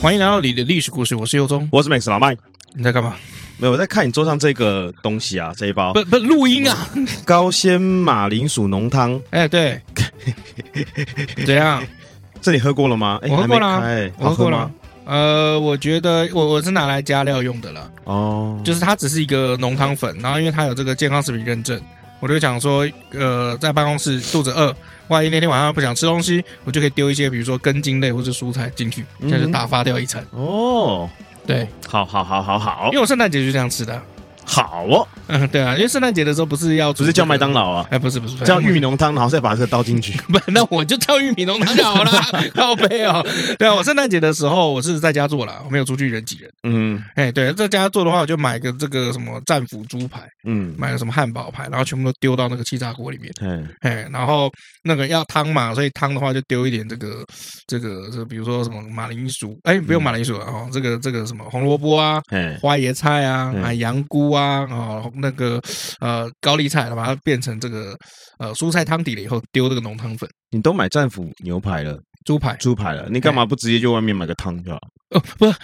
欢迎来到你的历史故事，我是尤忠，我是 Max 老麦，你在干嘛？没有，我在看你桌上这个东西啊，这一包不不录音啊，高纤马铃薯浓汤，哎对，怎样？这你喝过了吗？我喝过了，我喝过了。呃，我觉得我我是拿来加料用的了，哦，就是它只是一个浓汤粉，然后因为它有这个健康食品认证，我就想说，呃，在办公室肚子饿。万一那天晚上不想吃东西，我就可以丢一些，比如说根茎类或者蔬菜进去，这样就打发掉一餐。哦，对，好，好，好，好，好，因为我圣诞节就这样吃的。好哦，嗯，对啊，因为圣诞节的时候不是要、这个，不是叫麦当劳啊，哎，不是不是，叫玉米浓汤，然后再把这个倒进去，不，那我就叫玉米浓汤就好了，靠北哦。对啊，我圣诞节的时候我是在家做了，我没有出去人挤人。嗯，哎，对，在家做的话，我就买个这个什么战斧猪排，嗯，买个什么汉堡排，然后全部都丢到那个气炸锅里面，嗯，哎，然后那个要汤嘛，所以汤的话就丢一点这个这个这，比如说什么马铃薯，哎，不用马铃薯了哦，这个这个什么红萝卜啊，花椰菜啊，啊，洋菇啊，哦。那个呃高丽菜，把它变成这个呃蔬菜汤底了以后，丢这个浓汤粉。你都买战斧牛排了，猪排猪排了，你干嘛不直接就外面买个汤就好？哦，不是，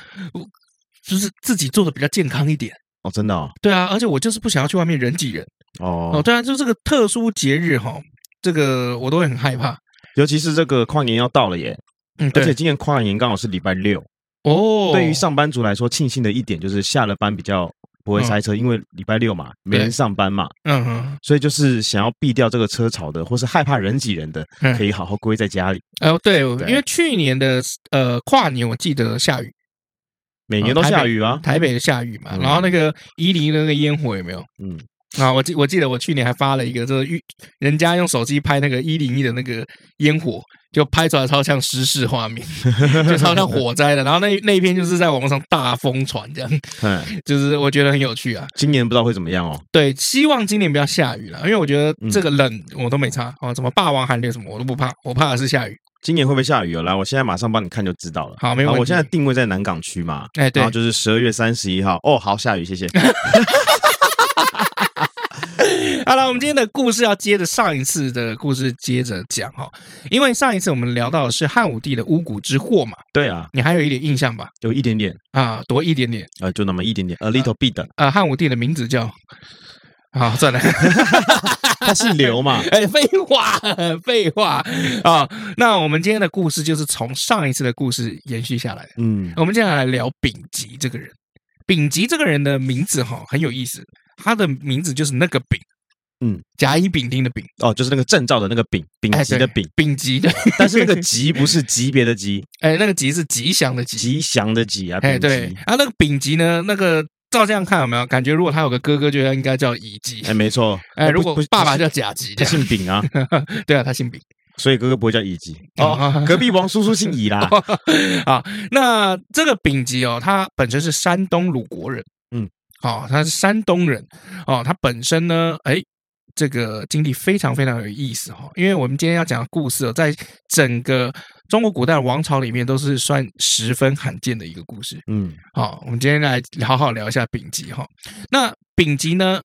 就是自己做的比较健康一点哦，真的哦。对啊，而且我就是不想要去外面人挤人哦。哦，对啊，就这个特殊节日哈，这个我都会很害怕，尤其是这个跨年要到了耶。嗯，而且今年跨年刚好是礼拜六哦。对于上班族来说，庆幸的一点就是下了班比较。不会塞车，因为礼拜六嘛，没人上班嘛，嗯哼，所以就是想要避掉这个车潮的，或是害怕人挤人的，可以好好归在家里。哦，对，因为去年的呃跨年，我记得下雨，每年都下雨啊，台北的下雨嘛，然后那个宜林那个烟火有没有？嗯。啊，我记我记得我去年还发了一个，就是玉人家用手机拍那个一零一的那个烟火，就拍出来超像失事画面，就超像火灾的。然后那那一篇就是在网络上大疯传，这样，嗯，就是我觉得很有趣啊。今年不知道会怎么样哦。对，希望今年不要下雨了，因为我觉得这个冷我都没差啊，什么霸王寒流什么我都不怕，我怕的是下雨。今年会不会下雨哦？来，我现在马上帮你看就知道了。好，没问题。我现在定位在南港区嘛，哎，对，然后就是十二月三十一号。哦，好，下雨，谢谢。好了，我们今天的故事要接着上一次的故事接着讲哈，因为上一次我们聊到的是汉武帝的巫蛊之祸嘛。对啊，你还有一点印象吧？有一点点啊，多一点点，啊，就那么一点点，a little bit。啊，汉武帝的名字叫……好，算了，他姓刘嘛？哎，废话，废话啊。那我们今天的故事就是从上一次的故事延续下来。嗯，我们接下来聊丙吉这个人。丙吉这个人的名字哈很有意思，他的名字就是那个丙。嗯，甲乙丙丁的丙哦，就是那个证照的那个丙，丙级的丙，丙级的。但是那个吉不是级别的级，哎，那个吉是吉祥的吉，吉祥的吉啊。哎，对啊，那个丙级呢？那个照这样看有没有感觉？如果他有个哥哥，就应该叫乙级。哎，没错。哎，如果爸爸叫甲级，他姓丙啊。对啊，他姓丙，所以哥哥不会叫乙级。哦，隔壁王叔叔姓乙啦。啊，那这个丙级哦，他本身是山东鲁国人。嗯，好，他是山东人。哦，他本身呢，哎。这个经历非常非常有意思哈，因为我们今天要讲的故事哦，在整个中国古代王朝里面都是算十分罕见的一个故事。嗯，好，我们今天来好好聊一下丙吉哈。那丙吉呢，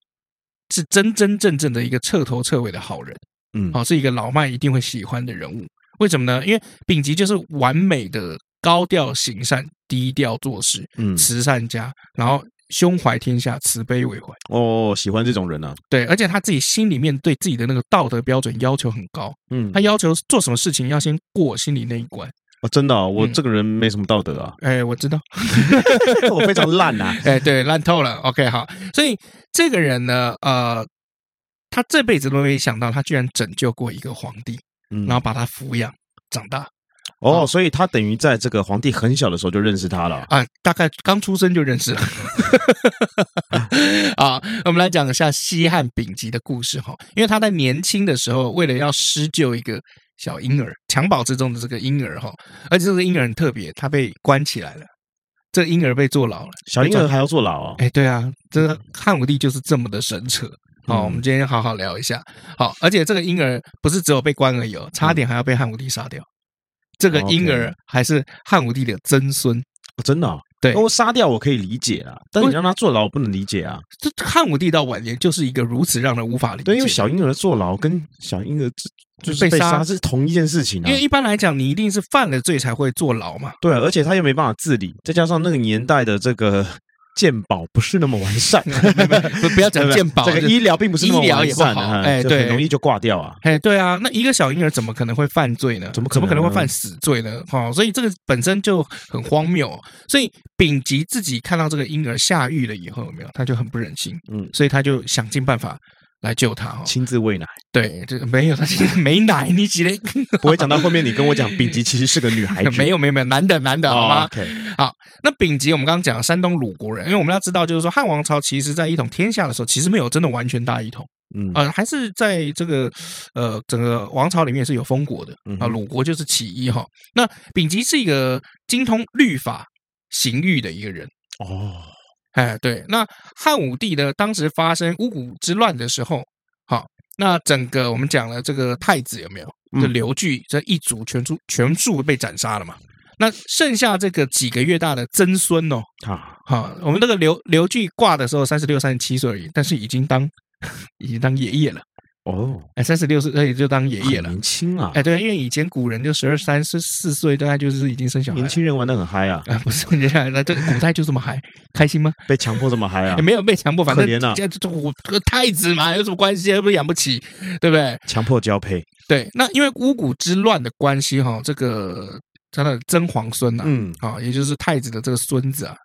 是真真正正的一个彻头彻尾的好人，嗯，好，是一个老麦一定会喜欢的人物。为什么呢？因为丙吉就是完美的高调行善、低调做事，嗯，慈善家，然后。胸怀天下，慈悲为怀。哦，喜欢这种人啊。对，而且他自己心里面对自己的那个道德标准要求很高。嗯，他要求做什么事情要先过心里那一关。哦，真的，哦，我这个人没什么道德啊。哎，嗯，我知道 我非常烂啊。哎，对，烂透了。OK，好。所以这个人呢，呃，他这辈子都没想到，他居然拯救过一个皇帝，嗯，然后把他抚养长大。哦，所以他等于在这个皇帝很小的时候就认识他了啊，大概刚出生就认识了。啊，我们来讲一下西汉丙吉的故事哈，因为他在年轻的时候，为了要施救一个小婴儿，襁褓之中的这个婴儿哈，而且这个婴儿很特别，他被关起来了，这个婴儿被坐牢了，小婴儿还要坐牢啊？哎，对啊，这个汉武帝就是这么的神扯。好，我们今天好好聊一下。好，而且这个婴儿不是只有被关而已哦，差点还要被汉武帝杀掉。这个婴儿还是汉武帝的曾孙，哦、真的、哦？对，我杀掉我可以理解啊，但你让他坐牢，我不能理解啊。这汉武帝到晚年就是一个如此让人无法理解。对，因为小婴儿坐牢跟小婴儿就是被杀是同一件事情啊。因为一般来讲，你一定是犯了罪才会坐牢嘛。对、啊，而且他又没办法自理，再加上那个年代的这个。健保不是那么完善，不 不要讲健保，这个医疗并不是那么完善，哎，对，很容易就挂掉啊，哎，对啊，那一个小婴儿怎么可能会犯罪呢？怎么怎么可能会犯死罪呢？哈，所以这个本身就很荒谬。所以丙吉自己看到这个婴儿下狱了以后，有没有？他就很不忍心，嗯，所以他就想尽办法。来救他哈，亲自喂奶。对，这个没有，他其实没奶，你几嘞？不会讲到后面，你跟我讲丙吉其实是个女孩子。没有，没有，没有，男的，男的，好吗好。那丙吉，我们刚刚讲山东鲁国人，因为我们要知道，就是说汉王朝其实在一统天下的时候，其实没有真的完全大一统，嗯，呃，还是在这个呃整个王朝里面是有封国的啊。鲁国就是其一哈。那丙吉是一个精通律法、刑狱的一个人哦。哎，对，那汉武帝呢？当时发生巫蛊之乱的时候，好，那整个我们讲了这个太子有没有？这刘据这一族全族全数被斩杀了嘛？那剩下这个几个月大的曾孙哦，啊，好，我们这个刘刘据挂的时候三十六、三十七岁而已，但是已经当 已经当爷爷了。哦，哎，三十六岁，那也就当爷爷了，年轻啊！哎，对，因为以前古人就十二三十四岁，大概就是已经生小孩。年轻人玩的很嗨啊！啊，不是，接下来那这古代就这么嗨，开心吗？被强迫这么嗨啊？也没有被强迫，反正现在这我太子嘛，有什么关系？又不是养不起，对不对？强迫交配。对，那因为巫蛊之乱的关系哈，这个他的曾皇孙呐，嗯，啊，也就是太子的这个孙子啊，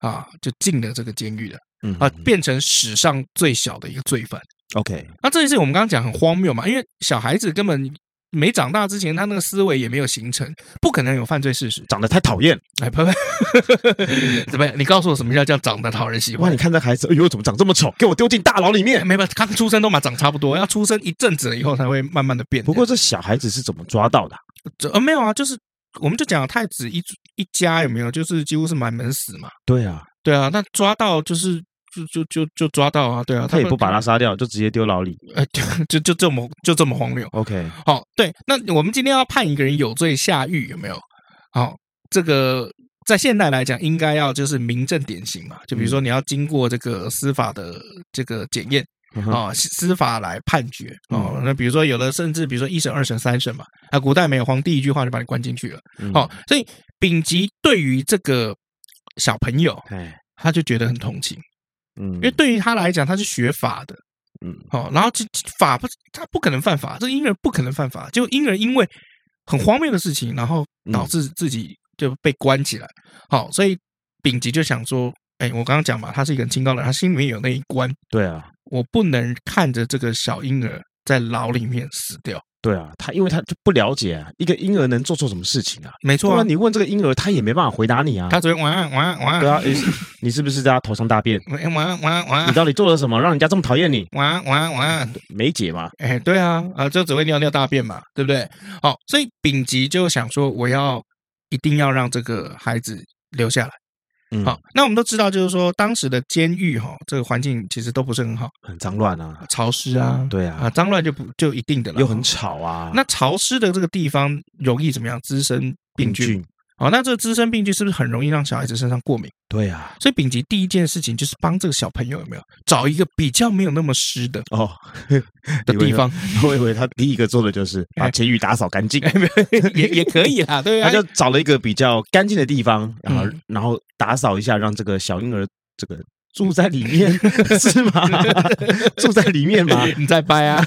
啊，就进了这个监狱了，嗯，啊，变成史上最小的一个罪犯。OK，那这件事我们刚刚讲很荒谬嘛，因为小孩子根本没长大之前，他那个思维也没有形成，不可能有犯罪事实。长得太讨厌，哎，呸呸，怎么样？你告诉我什么叫叫长得讨人喜欢？哇，你看这孩子，哎呦，怎么长这么丑？给我丢进大牢里面！没办法，刚出生都嘛长差不多，要出生一阵子了以后才会慢慢的变。不过这小孩子是怎么抓到的？这呃没有啊，就是我们就讲太子一一家有没有，就是几乎是满门死嘛。对啊，对啊，那抓到就是。就就就就抓到啊，对啊，他也不把他杀掉，就直接丢牢里，哎，就就就这么就这么荒谬。OK，好，对，那我们今天要判一个人有罪下狱，有没有？好，这个在现代来讲，应该要就是明正典刑嘛，就比如说你要经过这个司法的这个检验啊，司法来判决哦。那比如说有的甚至比如说一审、二审、三审嘛，啊，古代没有皇帝一句话就把你关进去了。哦，所以丙吉对于这个小朋友，哎，他就觉得很同情。嗯，因为对于他来讲，他是学法的，嗯，好，然后这法不，他不可能犯法，这个婴儿不可能犯法，就婴儿因为很荒谬的事情，然后导致自己就被关起来，好，所以丙吉就想说，哎，我刚刚讲嘛，他是一个很清高的人，他心里面有那一关，对啊，我不能看着这个小婴儿在牢里面死掉。对啊，他因为他就不了解啊，一个婴儿能做错什么事情啊？没错啊，你问这个婴儿，他也没办法回答你啊。他只会晚安晚安晚安。对啊，你是不是在他头上大便？晚安晚安晚安。你到底做了什么，让人家这么讨厌你？晚安晚安晚安。没解嘛？哎，对啊，啊，就只会尿尿大便嘛，对不对？好，所以丙吉就想说，我要一定要让这个孩子留下来。嗯，好，那我们都知道，就是说当时的监狱哈，这个环境其实都不是很好，很脏乱啊，潮湿啊，对啊，啊，脏乱就不就一定的了，又很吵啊。那潮湿的这个地方容易怎么样？滋生病菌。好，那这个滋生病菌是不是很容易让小孩子身上过敏？对呀，所以丙吉第一件事情就是帮这个小朋友有没有找一个比较没有那么湿的哦的地方。我以为他第一个做的就是把监狱打扫干净，也也可以啦。对，他就找了一个比较干净的地方，然后然后打扫一下，让这个小婴儿这个住在里面 是吗？住在里面吗？你在掰啊？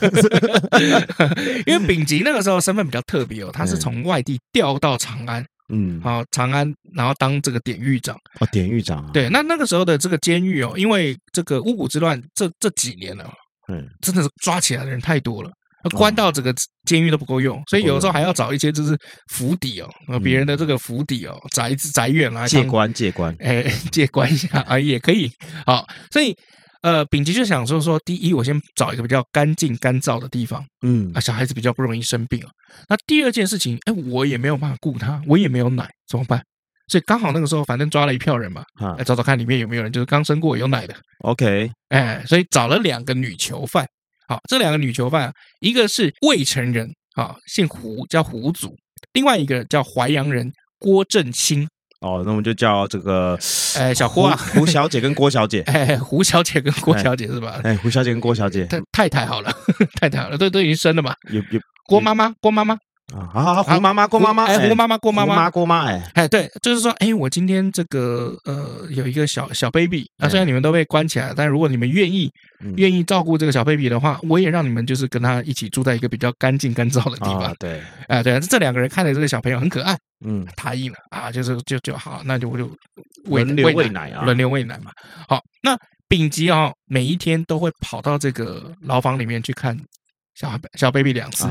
因为丙吉那个时候身份比较特别哦，他是从外地调到长安。嗯，好，长安，然后当这个典狱长。哦，典狱长啊，对，那那个时候的这个监狱哦，因为这个巫蛊之乱这这几年了，嗯，真的是抓起来的人太多了，关到这个监狱都不够用，所以有的时候还要找一些就是府邸哦，别人的这个府邸哦，宅宅院来借关借关，哎，借关一下啊，也可以。好，所以呃，丙吉就想说说，第一，我先找一个比较干净干燥的地方，嗯啊，小孩子比较不容易生病啊。那第二件事情，哎，我也没有办法顾他，我也没有奶，怎么办？所以刚好那个时候，反正抓了一票人嘛，来找找看里面有没有人就是刚生过有奶的。OK，哎，所以找了两个女囚犯。好，这两个女囚犯啊，一个是未成人，啊，姓胡，叫胡祖；另外一个叫淮阳人郭正兴。哦，那我们就叫这个，哎，小郭啊，胡小姐跟郭小姐，哎，胡小姐跟郭小姐是吧？哎，胡小姐跟郭小姐，太太好了，太太好了，都都已经生了嘛？有有郭妈妈，郭妈妈。啊，好好好，胡妈妈，郭妈妈，哎，胡妈妈，郭妈妈，郭妈，哎，哎，对，就是说，哎，我今天这个呃，有一个小小 baby，啊虽然你们都被关起来，但如果你们愿意，愿意照顾这个小 baby 的话，我也让你们就是跟他一起住在一个比较干净干燥的地方。对，哎，对，这两个人看着这个小朋友很可爱，嗯，答应了啊，就是就就好，那就我就轮流喂奶啊，轮流喂奶嘛。好，那丙吉啊，每一天都会跑到这个牢房里面去看小小 baby 两次。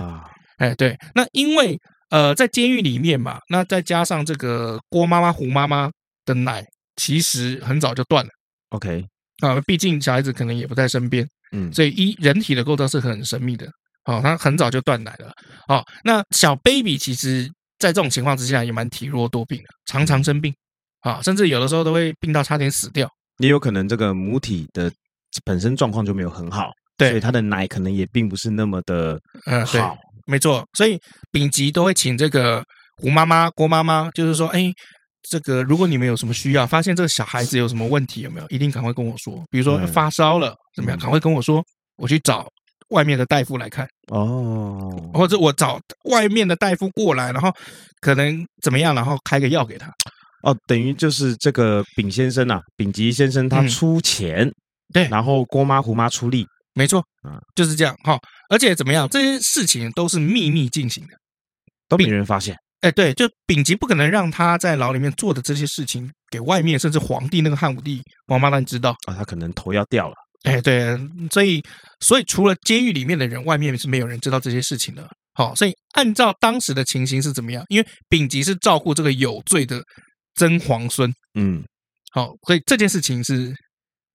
哎，对，那因为。呃，在监狱里面嘛，那再加上这个郭妈妈、胡妈妈的奶，其实很早就断了。OK，啊，毕竟小孩子可能也不在身边，嗯，所以一人体的构造是很神秘的。哦，他很早就断奶了。哦，那小 baby 其实，在这种情况之下也蛮体弱多病的，常常生病，啊，甚至有的时候都会病到差点死掉。也有可能这个母体的本身状况就没有很好，对，所以他的奶可能也并不是那么的嗯好。没错，所以丙级都会请这个胡妈妈、郭妈妈，就是说，哎，这个如果你们有什么需要，发现这个小孩子有什么问题，有没有，一定赶快跟我说。比如说发烧了，怎么样，赶快跟我说，我去找外面的大夫来看。哦，或者我找外面的大夫过来，然后可能怎么样，然后开个药给他。哦，等于就是这个丙先生啊，丙吉先生他出钱，嗯、对，然后郭妈、胡妈出力。没错，啊，就是这样哈。而且怎么样，这些事情都是秘密进行的，都没人发现。哎，对，就丙吉不可能让他在牢里面做的这些事情给外面，甚至皇帝那个汉武帝王八蛋知道啊，他可能头要掉了。哎，对，所以所以除了监狱里面的人，外面是没有人知道这些事情的。好，所以按照当时的情形是怎么样？因为丙吉是照顾这个有罪的曾皇孙，嗯，好，所以这件事情是。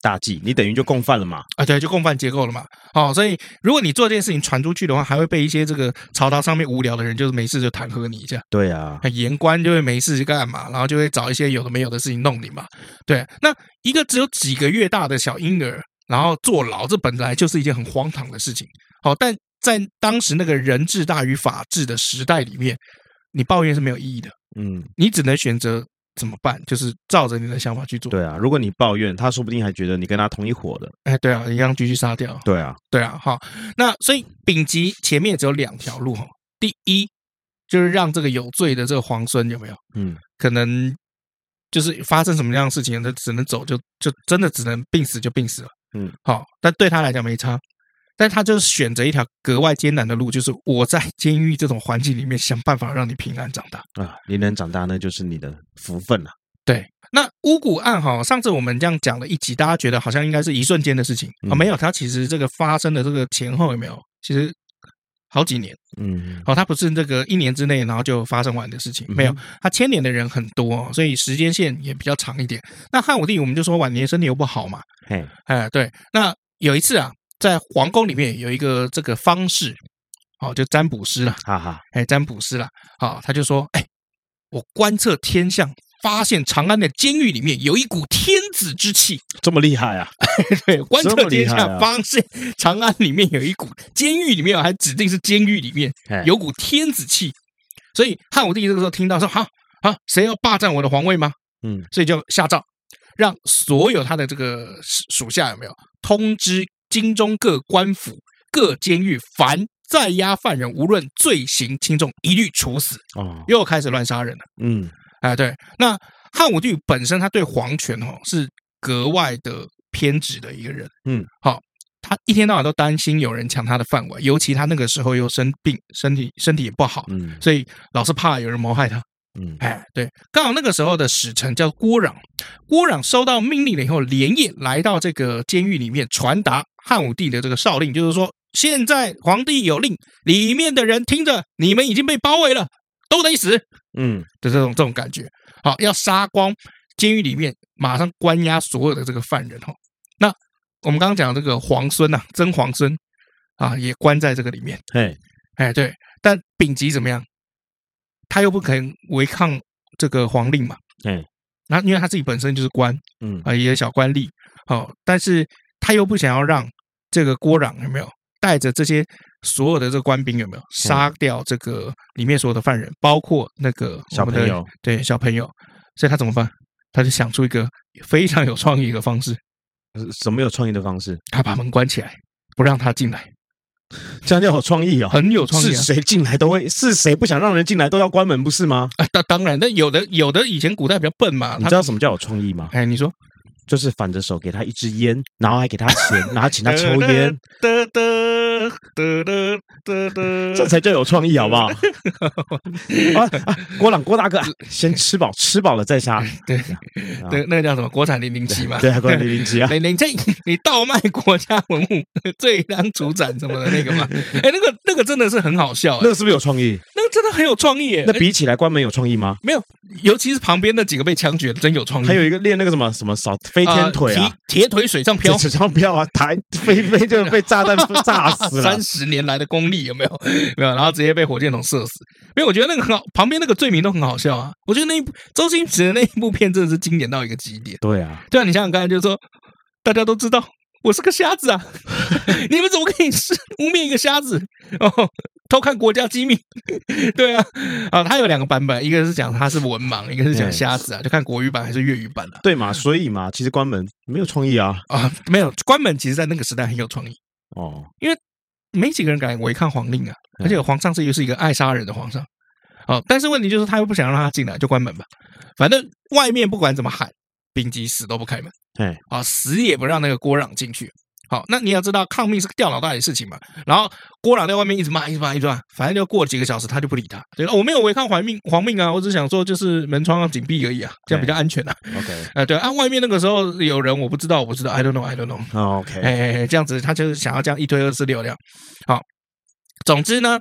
大忌，你等于就共犯了嘛？啊，对，就共犯结构了嘛。好，所以如果你做这件事情传出去的话，还会被一些这个朝堂上面无聊的人，就是没事就弹劾你一下。对啊，言官就会没事干嘛，然后就会找一些有的没有的事情弄你嘛。对，那一个只有几个月大的小婴儿，然后坐牢，这本来就是一件很荒唐的事情。好，但在当时那个人治大于法治的时代里面，你抱怨是没有意义的。嗯，你只能选择。怎么办？就是照着你的想法去做。对啊，如果你抱怨，他说不定还觉得你跟他同一伙的。哎，对啊，一样继续杀掉。对啊，对啊，好。那所以丙级前面只有两条路哈。第一就是让这个有罪的这个皇孙有没有？嗯，可能就是发生什么样的事情，他只能走就，就就真的只能病死就病死了。嗯，好，但对他来讲没差。但他就是选择一条格外艰难的路，就是我在 监狱这种环境里面想办法让你平安长大啊！你能长大，那就是你的福分了。对，那巫蛊案哈，上次我们这样讲了一集，大家觉得好像应该是一瞬间的事情啊，没有，它其实这个发生的这个前后有没有？其实好几年，嗯，哦，它不是这个一年之内然后就发生完的事情，没有，它牵连的人很多，所以时间线也比较长一点。那汉武帝我们就说晚年身体又不好嘛，嘿，哎，对，那有一次啊。在皇宫里面有一个这个方士，哦，就占卜师了，哈哈，哎，占卜师了，好，他就说，哎，我观测天象，发现长安的监狱里面有一股天子之气，这么厉害啊？对，观测天象，发现长安里面有一股监狱里面还指定是监狱里面有股天子气，所以汉武帝这个时候听到说，好，好，谁要霸占我的皇位吗？嗯，所以就下诏，让所有他的这个属下有没有通知。京中各官府、各监狱，凡在押犯人，无论罪行轻重，一律处死。哦，又开始乱杀人了。嗯，哎，对，那汉武帝本身他对皇权哦是格外的偏执的一个人。嗯，好，他一天到晚都担心有人抢他的饭碗，尤其他那个时候又生病，身体身体也不好，嗯，所以老是怕有人谋害他。嗯，哎，对，刚好那个时候的使臣叫郭壤，郭壤收到命令了以后，连夜来到这个监狱里面传达汉武帝的这个诏令，就是说现在皇帝有令，里面的人听着，你们已经被包围了，都得死。嗯，的这种这种感觉，好，要杀光监狱里面，马上关押所有的这个犯人哈。那我们刚刚讲这个皇孙呐，曾皇孙啊，也关在这个里面。哎，哎，对，但丙吉怎么样？他又不肯违抗这个皇令嘛。嗯，那因为他自己本身就是官，嗯啊，也有小官吏。好，但是他又不想要让这个郭壤有没有带着这些所有的这个官兵有没有杀掉这个里面所有的犯人，包括那个小朋友，对小朋友，所以他怎么办？他就想出一个非常有创意的方式。什么有创意的方式？他把门关起来，不让他进来。这样就有创意啊，很有创意。是谁进来都会，是谁不想让人进来都要关门，不是吗？啊，当当然，那有的有的以前古代比较笨嘛。你知道什么叫有创意吗？哎，你说。就是反着手给他一支烟，然后还给他钱，然后请他抽烟，得得得得得得，这才叫有创意，好不好？啊啊！郭朗郭大哥，先吃饱，吃饱了再杀。对对，那个叫什么？国产零零七嘛？对，国产零零七啊！零零七，你倒卖国家文物，罪当处斩什么的那个嘛？哎，那个那个真的是很好笑，那个是不是有创意？那个真的很有创意。那比起来关门有创意吗？没有，尤其是旁边那几个被枪决的，真有创意。还有一个练那个什么什么扫。飞天腿啊，铁腿水上漂，水上漂啊，抬飞飞就被炸弹 炸死了。三十年来的功力有没有？没有，然后直接被火箭筒射死。没有我觉得那个很好，旁边那个罪名都很好笑啊。我觉得那一部周星驰的那一部片真的是经典到一个极点。对啊，对啊，你想想看，就是说大家都知道。我是个瞎子啊！你们怎么可以是污蔑一个瞎子哦？偷看国家机密，对啊，啊，他有两个版本，一个是讲他是文盲，一个是讲瞎子啊，就看国语版还是粤语版了。对嘛？所以嘛，其实关门没有创意啊啊，没有关门，其实在那个时代很有创意哦，因为没几个人敢违抗皇令啊，而且皇上是又是一个爱杀人的皇上哦。但是问题就是他又不想让他进来，就关门吧。反正外面不管怎么喊，兵机死都不开门。哎，啊，死也不让那个郭壤进去。好，那你要知道，抗命是个掉脑袋的事情嘛。然后郭朗在外面一直骂，一直骂，一直骂，反正就过了几个小时，他就不理他。对，我没有违抗皇命，皇命啊，我只想说，就是门窗要紧闭而已啊，这样比较安全啊。OK，呃，对啊，外面那个时候有人，我不知道，我不知道，I don't know，I don't know。OK，哎，这样子，他就是想要这样一推二四六这样。好，总之呢，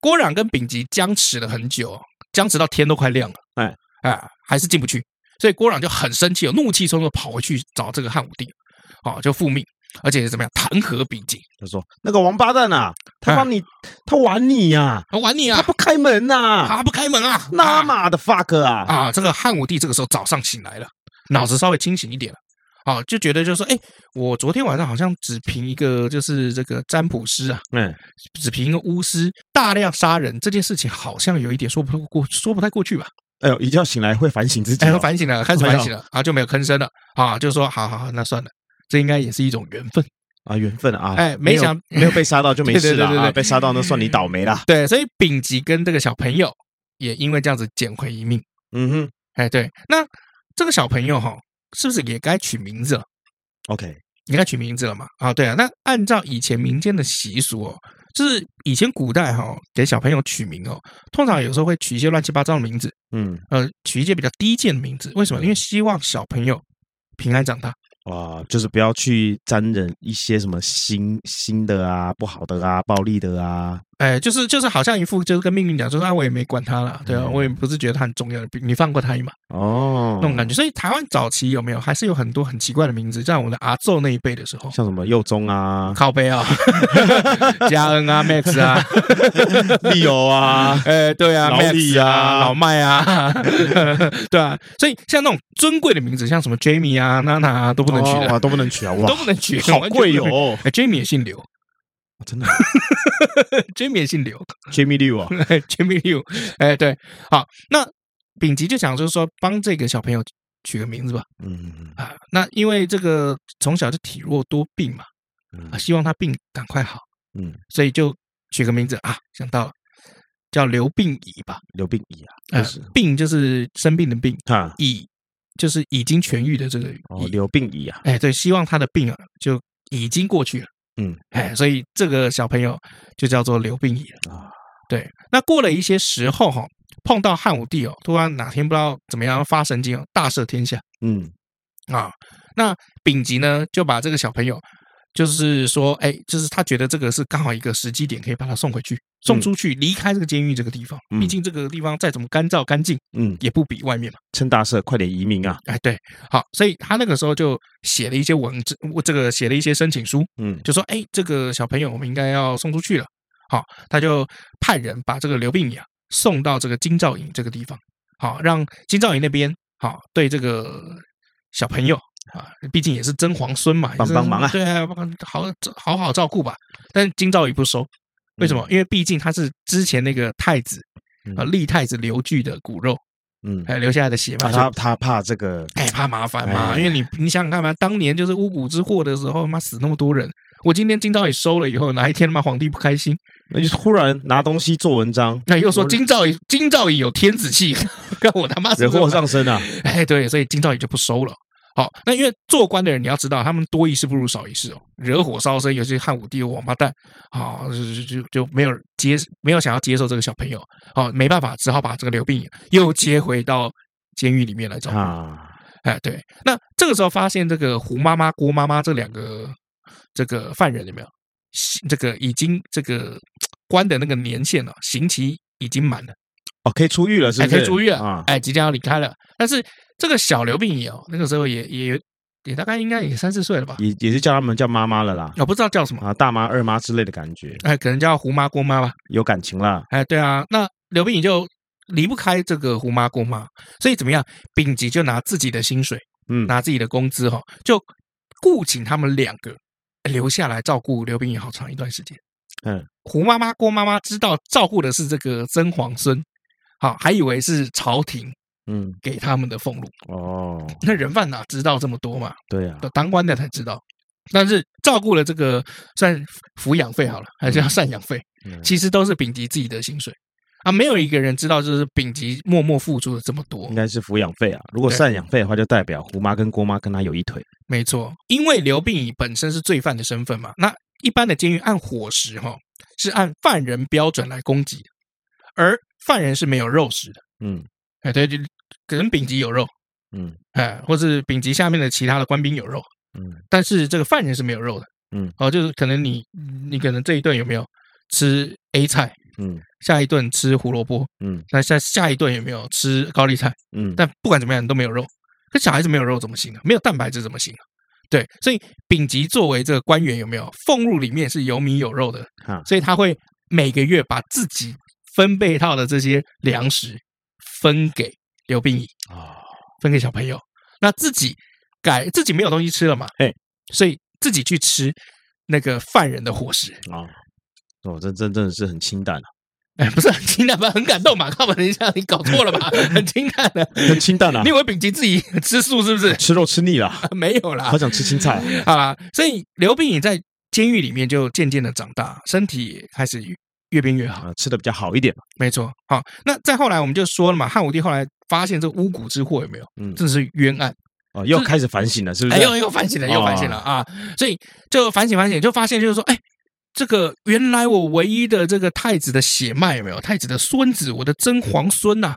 郭朗跟丙吉僵持了很久，僵持到天都快亮了，哎哎，还是进不去。所以郭朗就很生气，有怒气冲冲跑回去找这个汉武帝，啊，就复命，而且是怎么样弹劾丙吉。他说：“那个王八蛋啊，他帮你，他玩你呀，他玩你啊，他不开门呐，他不开门啊，那妈的 fuck 啊！啊，这个汉武帝这个时候早上醒来了，脑子稍微清醒一点了，啊，就觉得就是说，哎，我昨天晚上好像只凭一个就是这个占卜师啊，嗯，只凭一个巫师大量杀人这件事情，好像有一点说不过，说不太过去吧。”哎呦，一觉醒来会反省自己，哎，反省了，开始反省了，啊，就没有吭声了，啊，就说，好好好，那算了，这应该也是一种缘分啊，缘分啊，哎，没想没有被杀到就没 事了啊，被杀到那算你倒霉了。对，所以丙吉跟这个小朋友也因为这样子捡回一命。嗯哼，哎，对，那这个小朋友哈，是不是也该取名字了？OK，应该取名字了嘛？啊，对啊，那按照以前民间的习俗哦。就是以前古代哈，给小朋友取名哦，通常有时候会取一些乱七八糟的名字，嗯，呃，取一些比较低贱的名字。为什么？因为希望小朋友平安长大。啊，就是不要去沾染一些什么新新的啊、不好的啊、暴力的啊。哎，就是就是，好像一副就是跟命运讲，说啊，我也没管他了，对啊，我也不是觉得他很重要的，你放过他一马哦，那种感觉。所以台湾早期有没有还是有很多很奇怪的名字，在我们的阿祖那一辈的时候，像什么佑宗啊、靠背啊、嘉恩啊、Max 啊、利友啊，哎，对啊，老李啊、老麦啊，对啊。所以像那种尊贵的名字，像什么 Jamie 啊、娜娜啊都不能取的，都不能取啊，都不能取，好贵哦。哎，Jamie 也姓刘。真的，Jamie 也姓刘，Jamie Liu 啊，Jamie Liu，哎，对，好，那丙吉就想就是说帮这个小朋友取个名字吧，嗯啊，那因为这个从小就体弱多病嘛，啊，希望他病赶快好，嗯，所以就取个名字啊，想到了叫刘病已吧，刘病已啊，就是病就是生病的病啊，已就是已经痊愈的这个哦，刘病已啊，哎，对，希望他的病啊就已经过去了。嗯，哎，所以这个小朋友就叫做刘病已了啊。对，那过了一些时候哈，碰到汉武帝哦，突然哪天不知道怎么样发神经哦，大赦天下。嗯，啊，那丙吉呢就把这个小朋友就是说，哎，就是他觉得这个是刚好一个时机点，可以把他送回去，送出去，离开这个监狱这个地方。毕竟这个地方再怎么干燥干净，嗯，也不比外面嘛。趁大赦，快点移民啊！哎，对，好，所以他那个时候就写了一些文字，这个写了一些申请书，嗯，就说，哎，这个小朋友我们应该要送出去了。好，他就派人把这个刘病已啊送到这个金兆颖这个地方，好，让金兆颖那边好对这个小朋友。啊，毕竟也是真皇孙嘛，帮帮忙啊！对啊，好好好照顾吧。但是金兆宇不收，为什么？因为毕竟他是之前那个太子啊，立太子刘据的骨肉，嗯，还留下来的血脉。他他怕这个，哎，怕麻烦嘛。因为你你想想看嘛，当年就是巫蛊之祸的时候，妈死那么多人。我今天金兆仪收了以后，哪一天他妈皇帝不开心？那就突然拿东西做文章，那又说金兆仪金兆仪有天子气，让我他妈惹祸上身啊！哎，对，所以金兆仪就不收了。好，那因为做官的人，你要知道，他们多一事不如少一事哦。惹火烧身，尤其汉武帝的王八蛋，啊，就就就没有接，没有想要接受这个小朋友，哦，没办法，只好把这个刘病已又接回到监狱里面来照顾。啊，哎，对，那这个时候发现这个胡妈妈、郭妈妈这两个这个犯人有没有？这个已经这个关的那个年限了，刑期已经满了。哦，可以出狱了，是不是？可以出狱了啊！哎，即将要离开了。但是这个小刘病已哦，那个时候也也也大概应该也三四岁了吧？也也是叫他们叫妈妈了啦。我不知道叫什么啊，大妈、二妈之类的感觉。哎，可能叫胡妈、郭妈吧。有感情了。哎，对啊，那刘病已就离不开这个胡妈、郭妈，所以怎么样？丙吉就拿自己的薪水，嗯，拿自己的工资哈，就雇请他们两个留下来照顾刘病已好长一段时间。嗯，胡妈妈、郭妈妈知道照顾的是这个曾皇孙。好，还以为是朝廷嗯给他们的俸禄哦，那人犯哪知道这么多嘛？对呀，当官的才知道。但是照顾了这个算抚养费好了，还是要赡养费？其实都是丙级自己的薪水啊，没有一个人知道，就是丙级默默付出了这么多。应该是抚养费啊，如果赡养费的话，就代表胡妈跟郭妈跟他有一腿。没错，因为刘病已本身是罪犯的身份嘛，那一般的监狱按伙食哈，是按犯人标准来供给，而犯人是没有肉食的，嗯，哎，对，就可能丙级有肉，嗯，哎，或是丙级下面的其他的官兵有肉，嗯，但是这个犯人是没有肉的，嗯，哦，就是可能你你可能这一顿有没有吃 A 菜，嗯，下一顿吃胡萝卜，嗯，那下下一顿有没有吃高丽菜，嗯，但不管怎么样你都没有肉，可小孩子没有肉怎么行呢？没有蛋白质怎么行啊？对，所以丙级作为这个官员有没有俸禄里面是有米有肉的，啊，所以他会每个月把自己。分配套的这些粮食分给刘病已啊，分给小朋友，那自己改自己没有东西吃了嘛？哎，所以自己去吃那个犯人的伙食啊。哦，这真真的是很清淡啊！哎，不是很清淡吧？很感动嘛？靠，等一下，你搞错了吧？很清淡的，很清淡啊！你以为丙吉自己吃素是不是？吃肉吃腻了？没有啦，好想吃青菜啊！所以刘病已在监狱里面就渐渐的长大，身体也开始。越变越好，吃的比较好一点嘛。没错，好，那再后来我们就说了嘛，汉武帝后来发现这个巫蛊之祸有没有？嗯，这是冤案哦，又开始反省了，是不是？又又反省了，又反省了啊！所以就反省反省，就发现就是说，哎，这个原来我唯一的这个太子的血脉有没有？太子的孙子，我的真皇孙呐，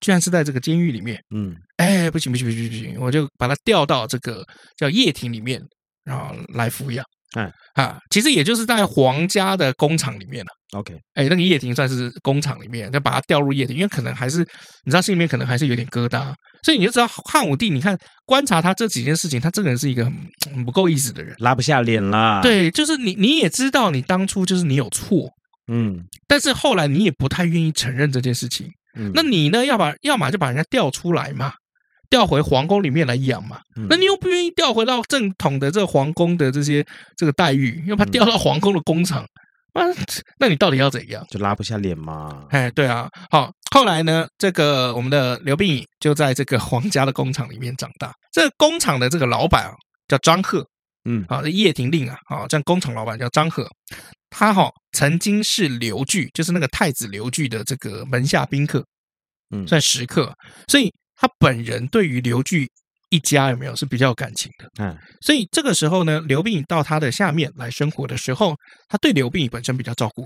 居然是在这个监狱里面。嗯，哎，不行不行不行不行，我就把他调到这个叫掖庭里面，然后来抚养。哎啊，其实也就是在皇家的工厂里面了。OK，哎，那个叶庭算是工厂里面，就把他调入叶庭，因为可能还是你知道心里面可能还是有点疙瘩，所以你就知道汉武帝，你看观察他这几件事情，他这个人是一个很，很不够意思的人，拉不下脸啦。对，就是你你也知道你当初就是你有错，嗯，但是后来你也不太愿意承认这件事情，嗯，那你呢，要把要么就把人家调出来嘛。调回皇宫里面来养嘛？那你又不愿意调回到正统的这个皇宫的这些这个待遇，又怕调到皇宫的工厂，啊那你到底要怎样？就拉不下脸嘛？哎，对啊。好，后来呢，这个我们的刘病已就在这个皇家的工厂里面长大。这个工厂的这个老板啊，叫张贺，嗯，好，掖庭令啊，啊，这样工厂老板叫张贺，他哈曾经是刘据，就是那个太子刘据的这个门下宾客，嗯，算食客，所以。他本人对于刘据一家有没有是比较有感情的？嗯，所以这个时候呢，刘病已到他的下面来生活的时候，他对刘病已本身比较照顾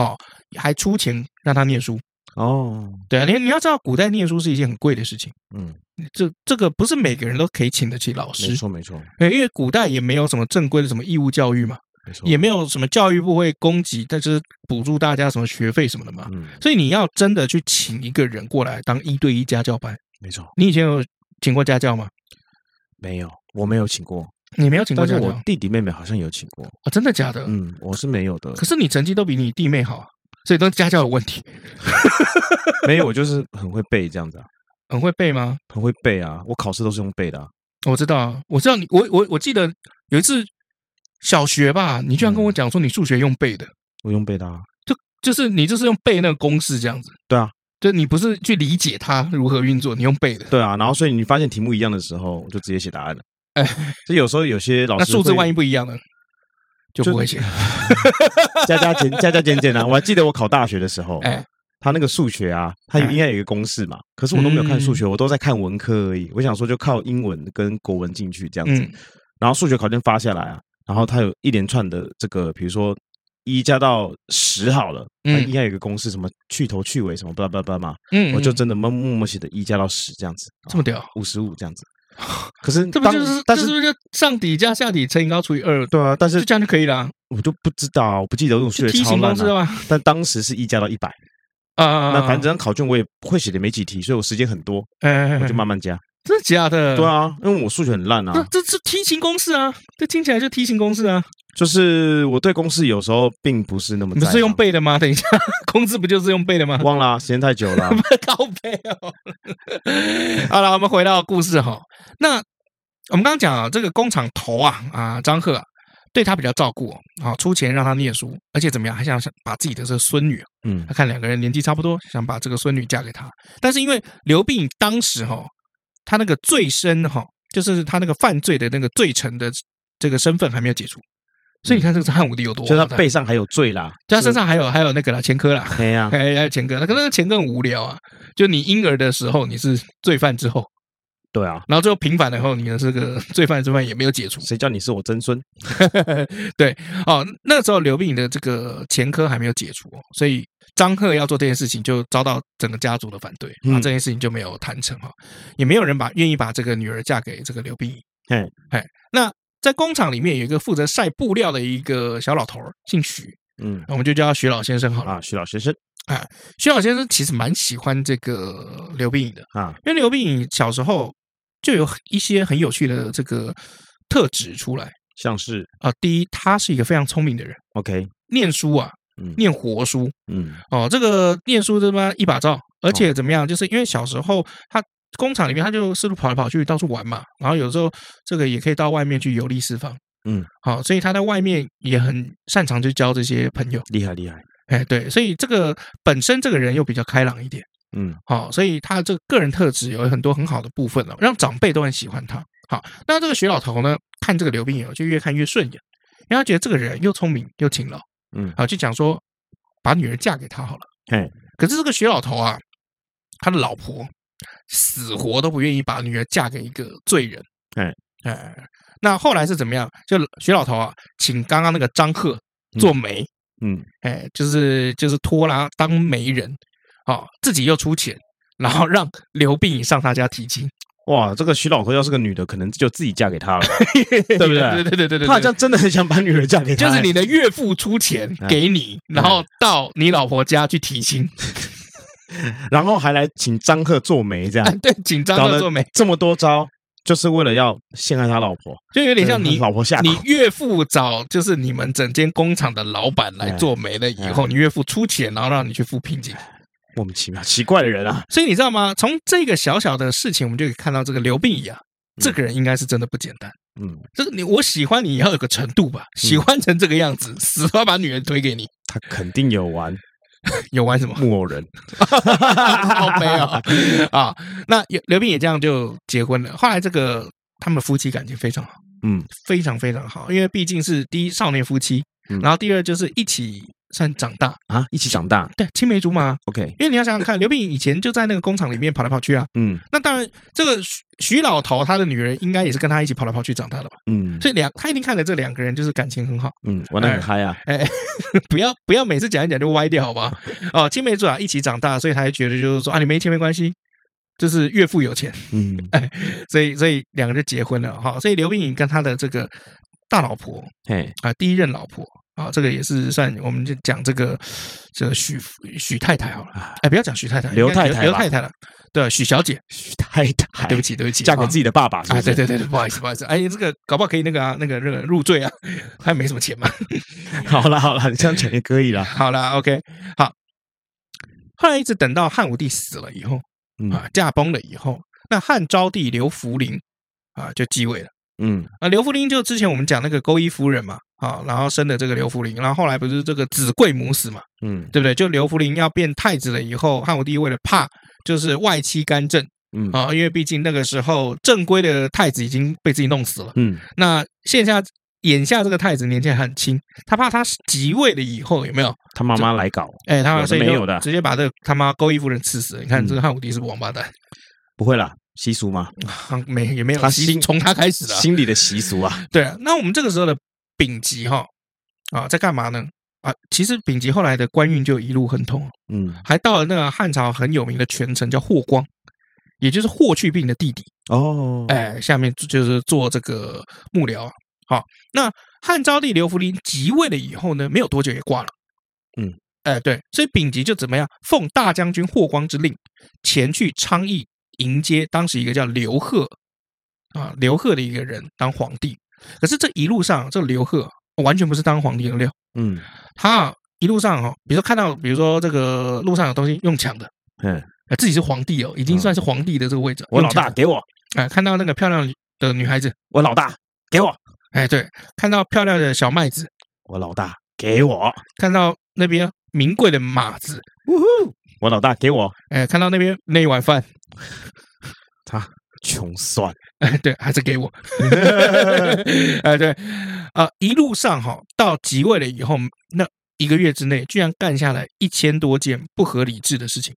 哦，还出钱让他念书哦，对啊，你你要知道，古代念书是一件很贵的事情。嗯，这这个不是每个人都可以请得起老师。没错没错，因为古代也没有什么正规的什么义务教育嘛，没错，也没有什么教育部会供给，但是补助大家什么学费什么的嘛。嗯，所以你要真的去请一个人过来当一对一家教班，没错。你以前有请过家教吗？没有，我没有请过。你没有请过家教？我弟弟妹妹好像有请过。哦，真的假的？嗯，我是没有的。可是你成绩都比你弟妹好。所以都是家教有问题，没有，我就是很会背这样子啊，很会背吗？很会背啊，我考试都是用背的啊。我知道啊，我知道你，我我我记得有一次小学吧，你居然跟我讲说你数学用背的，我用背的啊，就就是你就是用背那个公式这样子。对啊，就你不是去理解它如何运作，你用背的。对啊，然后所以你发现题目一样的时候，我就直接写答案了。哎，所以有时候有些老师，那数字万一不一样呢？就不会写，加加减加加减减啊！我还记得我考大学的时候，哎，他那个数学啊，他应该有一个公式嘛，可是我都没有看数学，我都在看文科而已。我想说就靠英文跟国文进去这样子，然后数学考卷发下来啊，然后他有一连串的这个，比如说一加到十好了，嗯应该有一个公式，什么去头去尾什么巴拉巴拉嘛，嗯，我就真的默默默写的一加到十这样子，这么屌，五十五这样子。可是，这不就是，但是不是就上底加下底乘以高除以二？对啊，但是就这样就可以了。我就不知道，我不记得这种数学超烂了。但当时是一加到一百啊，那反正这张考卷我也会写的没几题，所以我时间很多，我就慢慢加。真的假的？对啊，因为我数学很烂啊。这是梯形公式啊，这听起来就梯形公式啊。就是我对公式有时候并不是那么。你是用背的吗？等一下，公式不就是用背的吗？忘了，时间太久了。靠背哦。好了，我们回到故事哈。那我们刚刚讲啊，这个工厂头啊啊张贺啊，对他比较照顾啊，出钱让他念书，而且怎么样，还想想把自己的这个孙女，嗯，他看两个人年纪差不多，想把这个孙女嫁给他。但是因为刘病已当时哈，他那个罪身哈，就是他那个犯罪的那个罪臣的这个身份还没有解除。所以你看这个汉武帝有多，就他背上还有罪啦，就他身上还有还有那个啦前科啦，对呀，还有前科，那可能前科很无聊啊，就你婴儿的时候你是罪犯之后，对啊，然后最后平反了以后，你的这个罪犯罪犯也没有解除，谁叫你是我曾孙？对哦，那时候刘病已的这个前科还没有解除，所以张赫要做这件事情就遭到整个家族的反对，啊，这件事情就没有谈成哈，也没有人把愿意把这个女儿嫁给这个刘病已，哎哎，那。在工厂里面有一个负责晒布料的一个小老头儿，姓许，嗯，我们就叫他许老先生好了。啊，许老先生，啊，徐老先生其实蛮喜欢这个刘病已的啊，因为刘病已小时候就有一些很有趣的这个特质出来，像是。啊，第一，他是一个非常聪明的人，OK，念书啊，嗯，念活书，嗯，哦，这个念书他妈一把照，而且怎么样，就是因为小时候他。工厂里面，他就四处跑来跑去，到处玩嘛。然后有时候这个也可以到外面去游历四方，嗯，好，所以他在外面也很擅长去交这些朋友，厉害厉害。哎，对，所以这个本身这个人又比较开朗一点，嗯，好，所以他这个个人特质有很多很好的部分了，让长辈都很喜欢他。好，那这个徐老头呢，看这个刘冰友就越看越顺眼，因为他觉得这个人又聪明又勤劳，嗯，啊，就讲说把女儿嫁给他好了。哎，可是这个许老头啊，他的老婆。死活都不愿意把女儿嫁给一个罪人，哎哎，那后来是怎么样？就许老头啊，请刚刚那个张贺做媒，嗯，哎，就是就是拖拉当媒人，啊，自己又出钱，然后让刘病已上他家提亲。哇，这个徐老头要是个女的，可能就自己嫁给他了，对不对？对对对对对，他好像真的很想把女儿嫁给他，就是你的岳父出钱给你，然后到你老婆家去提亲。然后还来请张赫做媒，这样。对，请张赫做媒，这么多招，就是为了要陷害他老婆，就有点像你老婆下，你岳父找就是你们整间工厂的老板来做媒了以后，你岳父出钱，然后让你去付聘金，莫名其妙，奇怪的人啊！所以你知道吗？从这个小小的事情，我们就可以看到这个刘病已啊，这个人应该是真的不简单。嗯，这个你我喜欢你也要有个程度吧，喜欢成这个样子，死都要把女人推给你，他肯定有玩。有玩什么木偶人？好悲啊！啊，那刘病也这样就结婚了。后来这个他们夫妻感情非常好，嗯，非常非常好。因为毕竟是第一少年夫妻，然后第二就是一起算长大啊，一起长大，对，青梅竹马。OK，因为你要想想看，刘冰颖以前就在那个工厂里面跑来跑去啊。嗯，那当然，这个徐徐老头他的女人应该也是跟他一起跑来跑去长大的吧？嗯，所以两他一定看着这两个人就是感情很好。嗯，玩的很嗨啊！哎，不要不要每次讲一讲就歪掉，好不好？哦，青梅竹马一起长大，所以他还觉得就是说啊，你没钱没关系，就是岳父有钱。嗯，哎，所以所以两个人就结婚了哈。所以刘冰颖跟他的这个大老婆，哎啊，第一任老婆。啊，这个也是算，我们就讲这个这个许许太太好了。哎，不要讲许太太，刘太太，刘太太了。对，许小姐，许太太，对不起，对不起，嫁给自己的爸爸啊？对对对对，不好意思，不好意思。哎，这个搞不好可以那个啊，那个那个入赘啊，还没什么钱嘛。好了好了，你这样讲也可以了。好了，OK，好。后来一直等到汉武帝死了以后，啊，驾崩了以后，那汉昭帝刘弗陵啊就继位了。嗯，啊，刘弗陵就之前我们讲那个钩弋夫人嘛，啊，然后生的这个刘弗陵，然后后来不是这个子贵母死嘛，嗯，对不对？就刘弗陵要变太子了以后，汉武帝为了怕就是外戚干政，嗯啊，因为毕竟那个时候正规的太子已经被自己弄死了，嗯，那现下眼下这个太子年纪还很轻，他怕他即位了以后有没有他妈妈来搞？哎，他所以没有的，直接把这个他妈钩弋夫人刺死了。你看这个汉武帝是不是王八蛋？不会啦。习俗吗？没也没有，他心从他开始的心里的习俗啊。对啊，那我们这个时候的丙吉哈啊，在干嘛呢？啊，其实丙吉后来的官运就一路亨通，嗯，还到了那个汉朝很有名的权臣叫霍光，也就是霍去病的弟弟哦。哎，下面就是做这个幕僚。好，那汉昭帝刘弗陵即位了以后呢，没有多久也挂了。嗯，哎，对，所以丙吉就怎么样，奉大将军霍光之令，前去昌邑。迎接当时一个叫刘贺啊，刘贺的一个人当皇帝。可是这一路上，这个刘贺完全不是当皇帝的料。嗯，他一路上哈，比如说看到，比如说这个路上有东西用抢的，嗯，自己是皇帝哦，已经算是皇帝的这个位置。我老大给我，哎，看到那个漂亮的女孩子，我老大给我，哎，对，看到漂亮的小麦子，我老大给我，看到那边名贵的马子，呜呼，我老大给我，哎，看到那边那一碗饭。他穷酸，哎，对，还是给我，哎，对，啊，一路上哈，到即位了以后，那一个月之内，居然干下来一千多件不合理智的事情，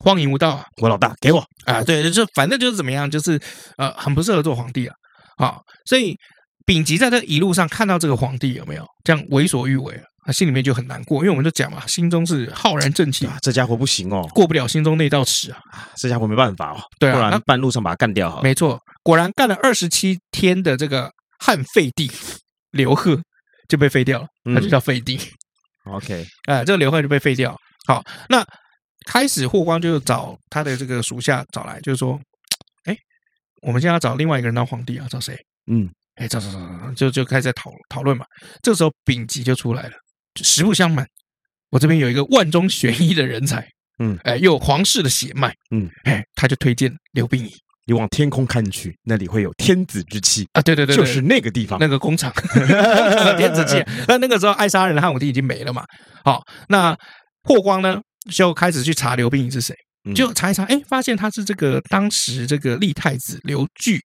荒淫无道啊！我老大给我啊，对，就反正就是怎么样，就是呃，很不适合做皇帝啊，啊，所以丙吉在这一路上看到这个皇帝有没有这样为所欲为啊？他心里面就很难过，因为我们就讲嘛，心中是浩然正气，啊这家伙不行哦，过不了心中那道尺啊，这家伙没办法哦，对啊，不然半路上把他干掉好了。没错，果然干了二十七天的这个汉废帝刘贺就被废掉了，他就叫废帝。嗯、OK，哎，这个刘贺就被废掉。好，那开始霍光就找他的这个属下找来，就是说，哎，我们现在要找另外一个人当皇帝啊，找谁？嗯，哎，找找找找，就就开始在讨讨论嘛。这个时候丙吉就出来了。实不相瞒，我这边有一个万中选一的人才，嗯，哎，又有皇室的血脉，嗯，哎，他就推荐刘病已。你往天空看去，那里会有天子之气啊！对对对，就是那个地方，那个工厂，天子气。那那个时候，爱杀人的汉武帝已经没了嘛。好，那霍光呢，就开始去查刘病已是谁，就查一查，哎，发现他是这个当时这个立太子刘据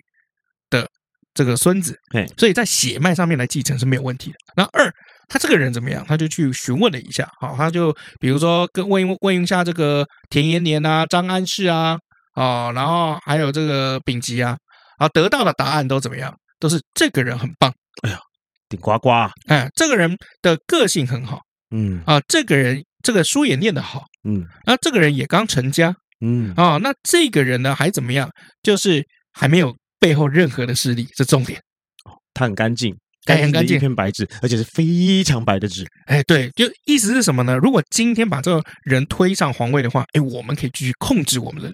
的这个孙子，哎，所以在血脉上面来继承是没有问题的。那二。他这个人怎么样？他就去询问了一下，好，他就比如说跟问问问一下这个田延年啊、张安世啊，啊，然后还有这个丙吉啊，啊，得到的答案都怎么样？都是这个人很棒，哎呀，顶呱呱，哎，这个人的个性很好，嗯，啊，这个人这个书也念得好，嗯，那这个人也刚成家，嗯，啊，那这个人呢还怎么样？就是还没有背后任何的势力，是重点，哦，他很干净。很干净，一片白纸，而且是非常白的纸。哎，对，就意思是什么呢？如果今天把这个人推上皇位的话，哎，我们可以继续控制我们的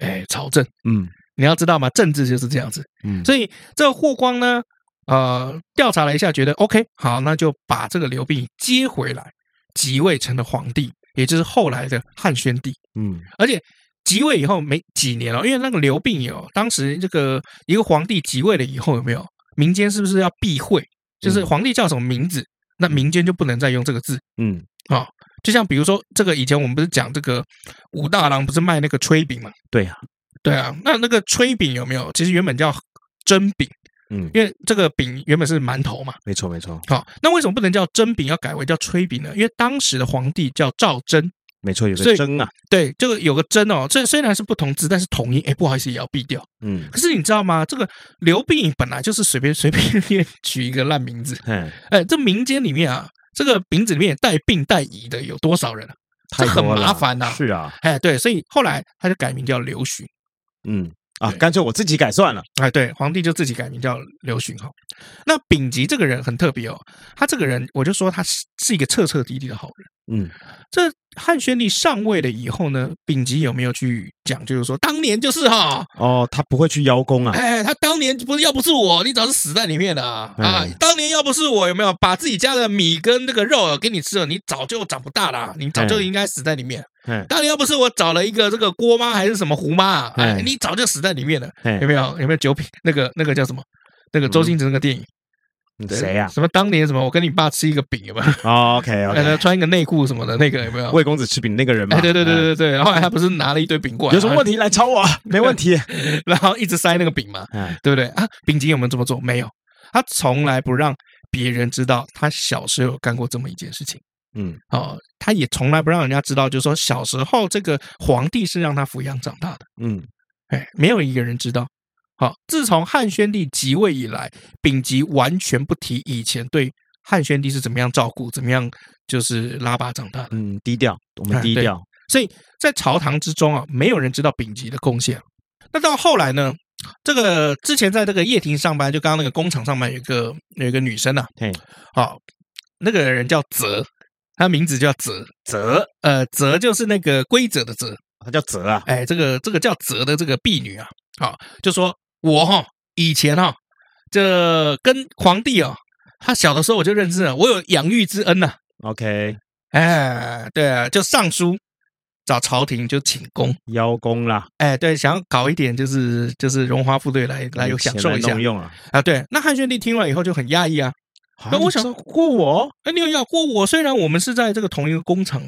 哎朝政。嗯，你要知道吗？政治就是这样子。嗯，所以这个霍光呢，呃，调查了一下，觉得 OK，好，那就把这个刘冰接回来，即位成了皇帝，也就是后来的汉宣帝。嗯，而且即位以后没几年了，因为那个刘病有当时这个一个皇帝即位了以后，有没有？民间是不是要避讳？就是皇帝叫什么名字，那民间就不能再用这个字。嗯，啊，就像比如说，这个以前我们不是讲这个武大郎不是卖那个炊饼嘛？对啊，对啊。那那个炊饼有没有？其实原本叫蒸饼，嗯，因为这个饼原本是馒头嘛，没错没错。好，那为什么不能叫蒸饼，要改为叫炊饼呢？因为当时的皇帝叫赵祯，没错，有个祯啊，对，这个有个祯哦，这虽然是不同字，但是同音，哎，不好意思，也要避掉。嗯，可是你知道吗？这个刘病已本来就是随便随便 取一个烂名字，哎哎，这民间里面啊，这个名字里面带病带疑的有多少人啊？这很麻烦呐。是啊，哎，对，所以后来他就改名叫刘询。嗯。啊，干脆我自己改算了。哎，对，皇帝就自己改名叫刘询哈。那丙吉这个人很特别哦，他这个人我就说他是是一个彻彻底底的好人。嗯，这。汉宣帝上位了以后呢，丙吉有没有去讲？就是说，当年就是哈哦，他不会去邀功啊。哎，他当年不是要不是我，你早是死在里面了啊！啊，当年要不是我，有没有把自己家的米跟那个肉给你吃了，你早就长不大了，你早就应该死在里面。嗯，当年要不是我找了一个这个郭妈还是什么胡妈，哎，你早就死在里面了。有没有？有没有九品？那个那个叫什么？那个周星驰那个电影。谁呀？什么当年什么？我跟你爸吃一个饼有没有？OK OK，穿一个内裤什么的那个有没有？魏公子吃饼那个人吗？哎，对对对对对。然后他不是拿了一堆饼过来，有什么问题来找我，没问题。然后一直塞那个饼嘛，对不对啊？饼经有没有这么做？没有，他从来不让别人知道他小时候干过这么一件事情。嗯，哦，他也从来不让人家知道，就是说小时候这个皇帝是让他抚养长大的。嗯，哎，没有一个人知道。好，自从汉宣帝即位以来，丙吉完全不提以前对汉宣帝是怎么样照顾，怎么样就是拉巴长大的。嗯，低调，我们低调。所以在朝堂之中啊，没有人知道丙吉的贡献。那到后来呢，这个之前在这个掖庭上班，就刚刚那个工厂上班，有一个有一个女生呐、啊，嘿，好，那个人叫泽，她名字叫泽泽，呃，泽就是那个规则的泽，她叫泽啊。哎，这个这个叫泽的这个婢女啊，好，就说。我哈以前哈，这跟皇帝哦，他小的时候我就认识了，我有养育之恩呐。OK，哎，对啊，就上书找朝廷就请功邀功啦。哎，对，想要搞一点就是就是荣华富贵来来有享受一下用啊。啊，对，那汉宣帝听完以后就很讶异啊。那我想过我，哎，你有养过我？虽然我们是在这个同一个工厂，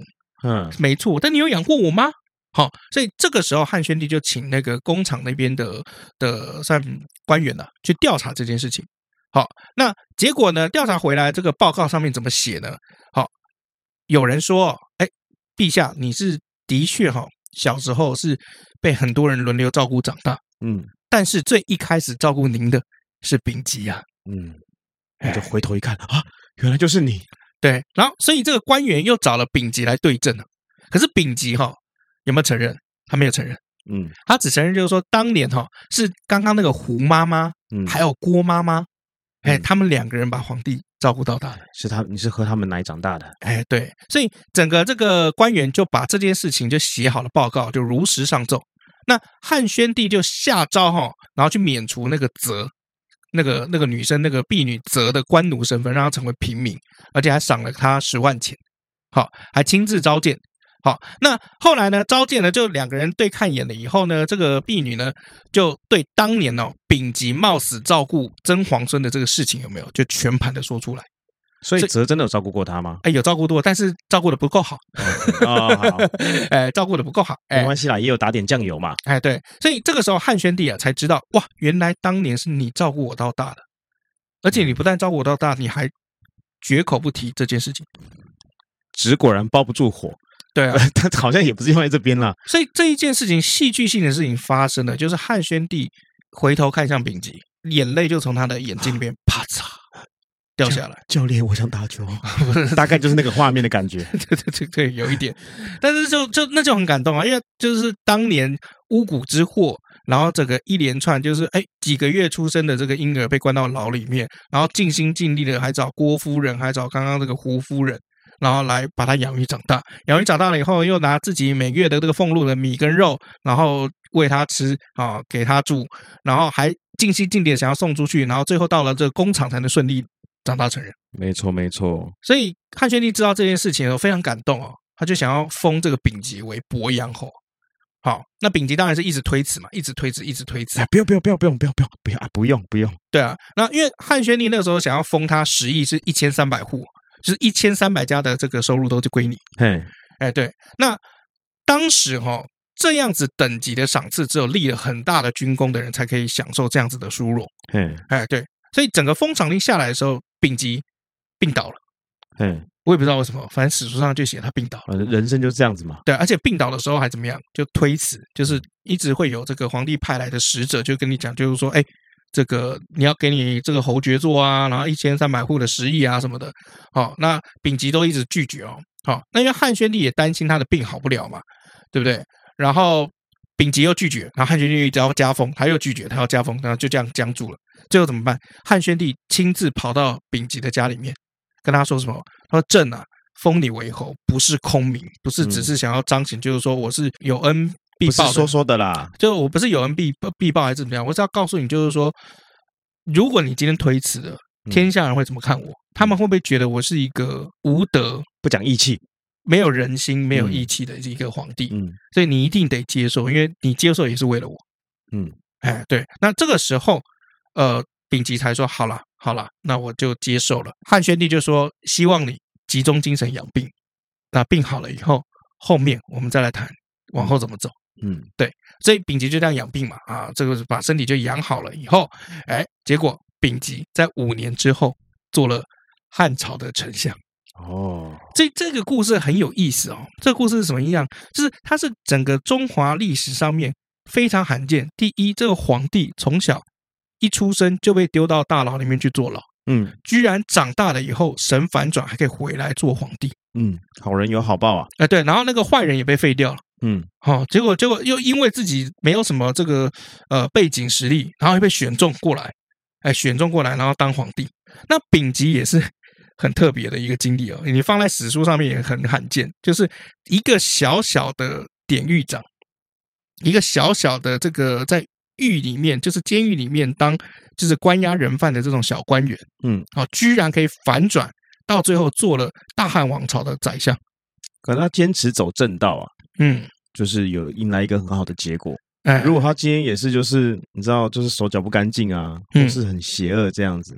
嗯，没错，但你有养过我吗？好，所以这个时候汉宣帝就请那个工厂那边的的算官员呢，去调查这件事情。好，那结果呢？调查回来这个报告上面怎么写呢？好，有人说，哎，陛下，你是的确哈，小时候是被很多人轮流照顾长大，嗯，但是最一开始照顾您的是丙吉啊，嗯，我就回头一看啊，原来就是你，对，然后所以这个官员又找了丙吉来对证了，可是丙吉哈。有没有承认？他没有承认。嗯，他只承认就是说，当年哈是刚刚那个胡妈妈，嗯，还有郭妈妈，哎，他们两个人把皇帝照顾到大的，是他，你是喝他们奶长大的。哎，对，所以整个这个官员就把这件事情就写好了报告，就如实上奏。那汉宣帝就下诏哈，然后去免除那个泽，那个那个女生那个婢女泽的官奴身份，让她成为平民，而且还赏了她十万钱。好，还亲自召见。好，那后来呢？召见呢，就两个人对看一眼了以后呢，这个婢女呢，就对当年哦，丙吉冒死照顾曾皇孙的这个事情有没有，就全盘的说出来。所以泽真的有照顾过他吗？哎，有照顾过，但是照顾的 不够好。哦，好，哎，照顾的不够好，没关系啦，也有打点酱油嘛。哎，对，所以这个时候汉宣帝啊，才知道哇，原来当年是你照顾我到大的，而且你不但照顾我到大，你还绝口不提这件事情。纸果然包不住火。对啊，他好像也不是因为这边啦。所以这一件事情，戏剧性的事情发生了，就是汉宣帝回头看向丙吉，眼泪就从他的眼睛里面啪嚓 掉下来。教练，我想打球，大概就是那个画面的感觉。对对对对，有一点，但是就就那就很感动啊，因为就是当年巫蛊之祸，然后这个一连串就是哎几个月出生的这个婴儿被关到牢里面，然后尽心尽力的还找郭夫人，还找刚刚这个胡夫人。然后来把他养育长大，养育长大了以后，又拿自己每个月的这个俸禄的米跟肉，然后喂他吃啊，给他住，然后还尽心尽力想要送出去，然后最后到了这个工厂才能顺利长大成人。没错，没错。所以汉宣帝知道这件事情的时候非常感动哦，他就想要封这个丙吉为伯阳侯。好，那丙吉当然是一直推辞嘛，一直推辞，一直推辞。哎，不用，不用，不用，不用，不用，不用，不用啊，不用，不用。对啊，那因为汉宣帝那个时候想要封他十亿是一千三百户。就是一千三百家的这个收入都就归你。嘿，哎，对，那当时哈、哦，这样子等级的赏赐，只有立了很大的军功的人才可以享受这样子的殊荣。嘿，哎，对，所以整个封赏令下来的时候，丙吉病倒了。嗯，我也不知道为什么，反正史书上就写他病倒了。人生就是这样子嘛。对，而且病倒的时候还怎么样？就推辞，就是一直会有这个皇帝派来的使者，就跟你讲，就是说，哎，这个你要给你这个侯爵做啊，然后一千三百户的食邑啊什么的。好，那丙吉都一直拒绝哦。好，那因为汉宣帝也担心他的病好不了嘛。对不对？然后丙吉又拒绝，然后汉宣帝要加封，他又拒绝，他要加封，然后就这样僵住了。最后怎么办？汉宣帝亲自跑到丙吉的家里面，跟他说什么？他说：“朕啊，封你为侯，不是空名，不是只是想要彰显，嗯、就是说我是有恩必报的，不是说说的啦。就我不是有恩必必报还是怎么样？我是要告诉你，就是说，如果你今天推辞了，天下人会怎么看我？嗯、他们会不会觉得我是一个无德、不讲义气？”没有人心、没有义气的一个皇帝，嗯，所以你一定得接受，因为你接受也是为了我，嗯，哎，对，那这个时候，呃，丙吉才说好了，好了，那我就接受了。汉宣帝就说希望你集中精神养病，那病好了以后，后面我们再来谈往后怎么走，嗯，对，所以丙吉就这样养病嘛，啊，这个把身体就养好了以后，哎，结果丙吉在五年之后做了汉朝的丞相。哦，这这个故事很有意思哦。这个故事是什么样？就是它是整个中华历史上面非常罕见。第一，这个皇帝从小一出生就被丢到大牢里面去坐牢，嗯，居然长大了以后神反转，还可以回来做皇帝，嗯，好人有好报啊。哎，对，然后那个坏人也被废掉了，嗯，好，结果结果又因为自己没有什么这个呃背景实力，然后又被选中过来，哎，选中过来，然后当皇帝。那丙吉也是。很特别的一个经历哦，你放在史书上面也很罕见，就是一个小小的典狱长，一个小小的这个在狱里面，就是监狱里面当就是关押人犯的这种小官员，嗯，好，居然可以反转到最后做了大汉王朝的宰相，可他坚持走正道啊，嗯，就是有迎来一个很好的结果。哎，如果他今天也是就是你知道，就是手脚不干净啊，或是很邪恶这样子。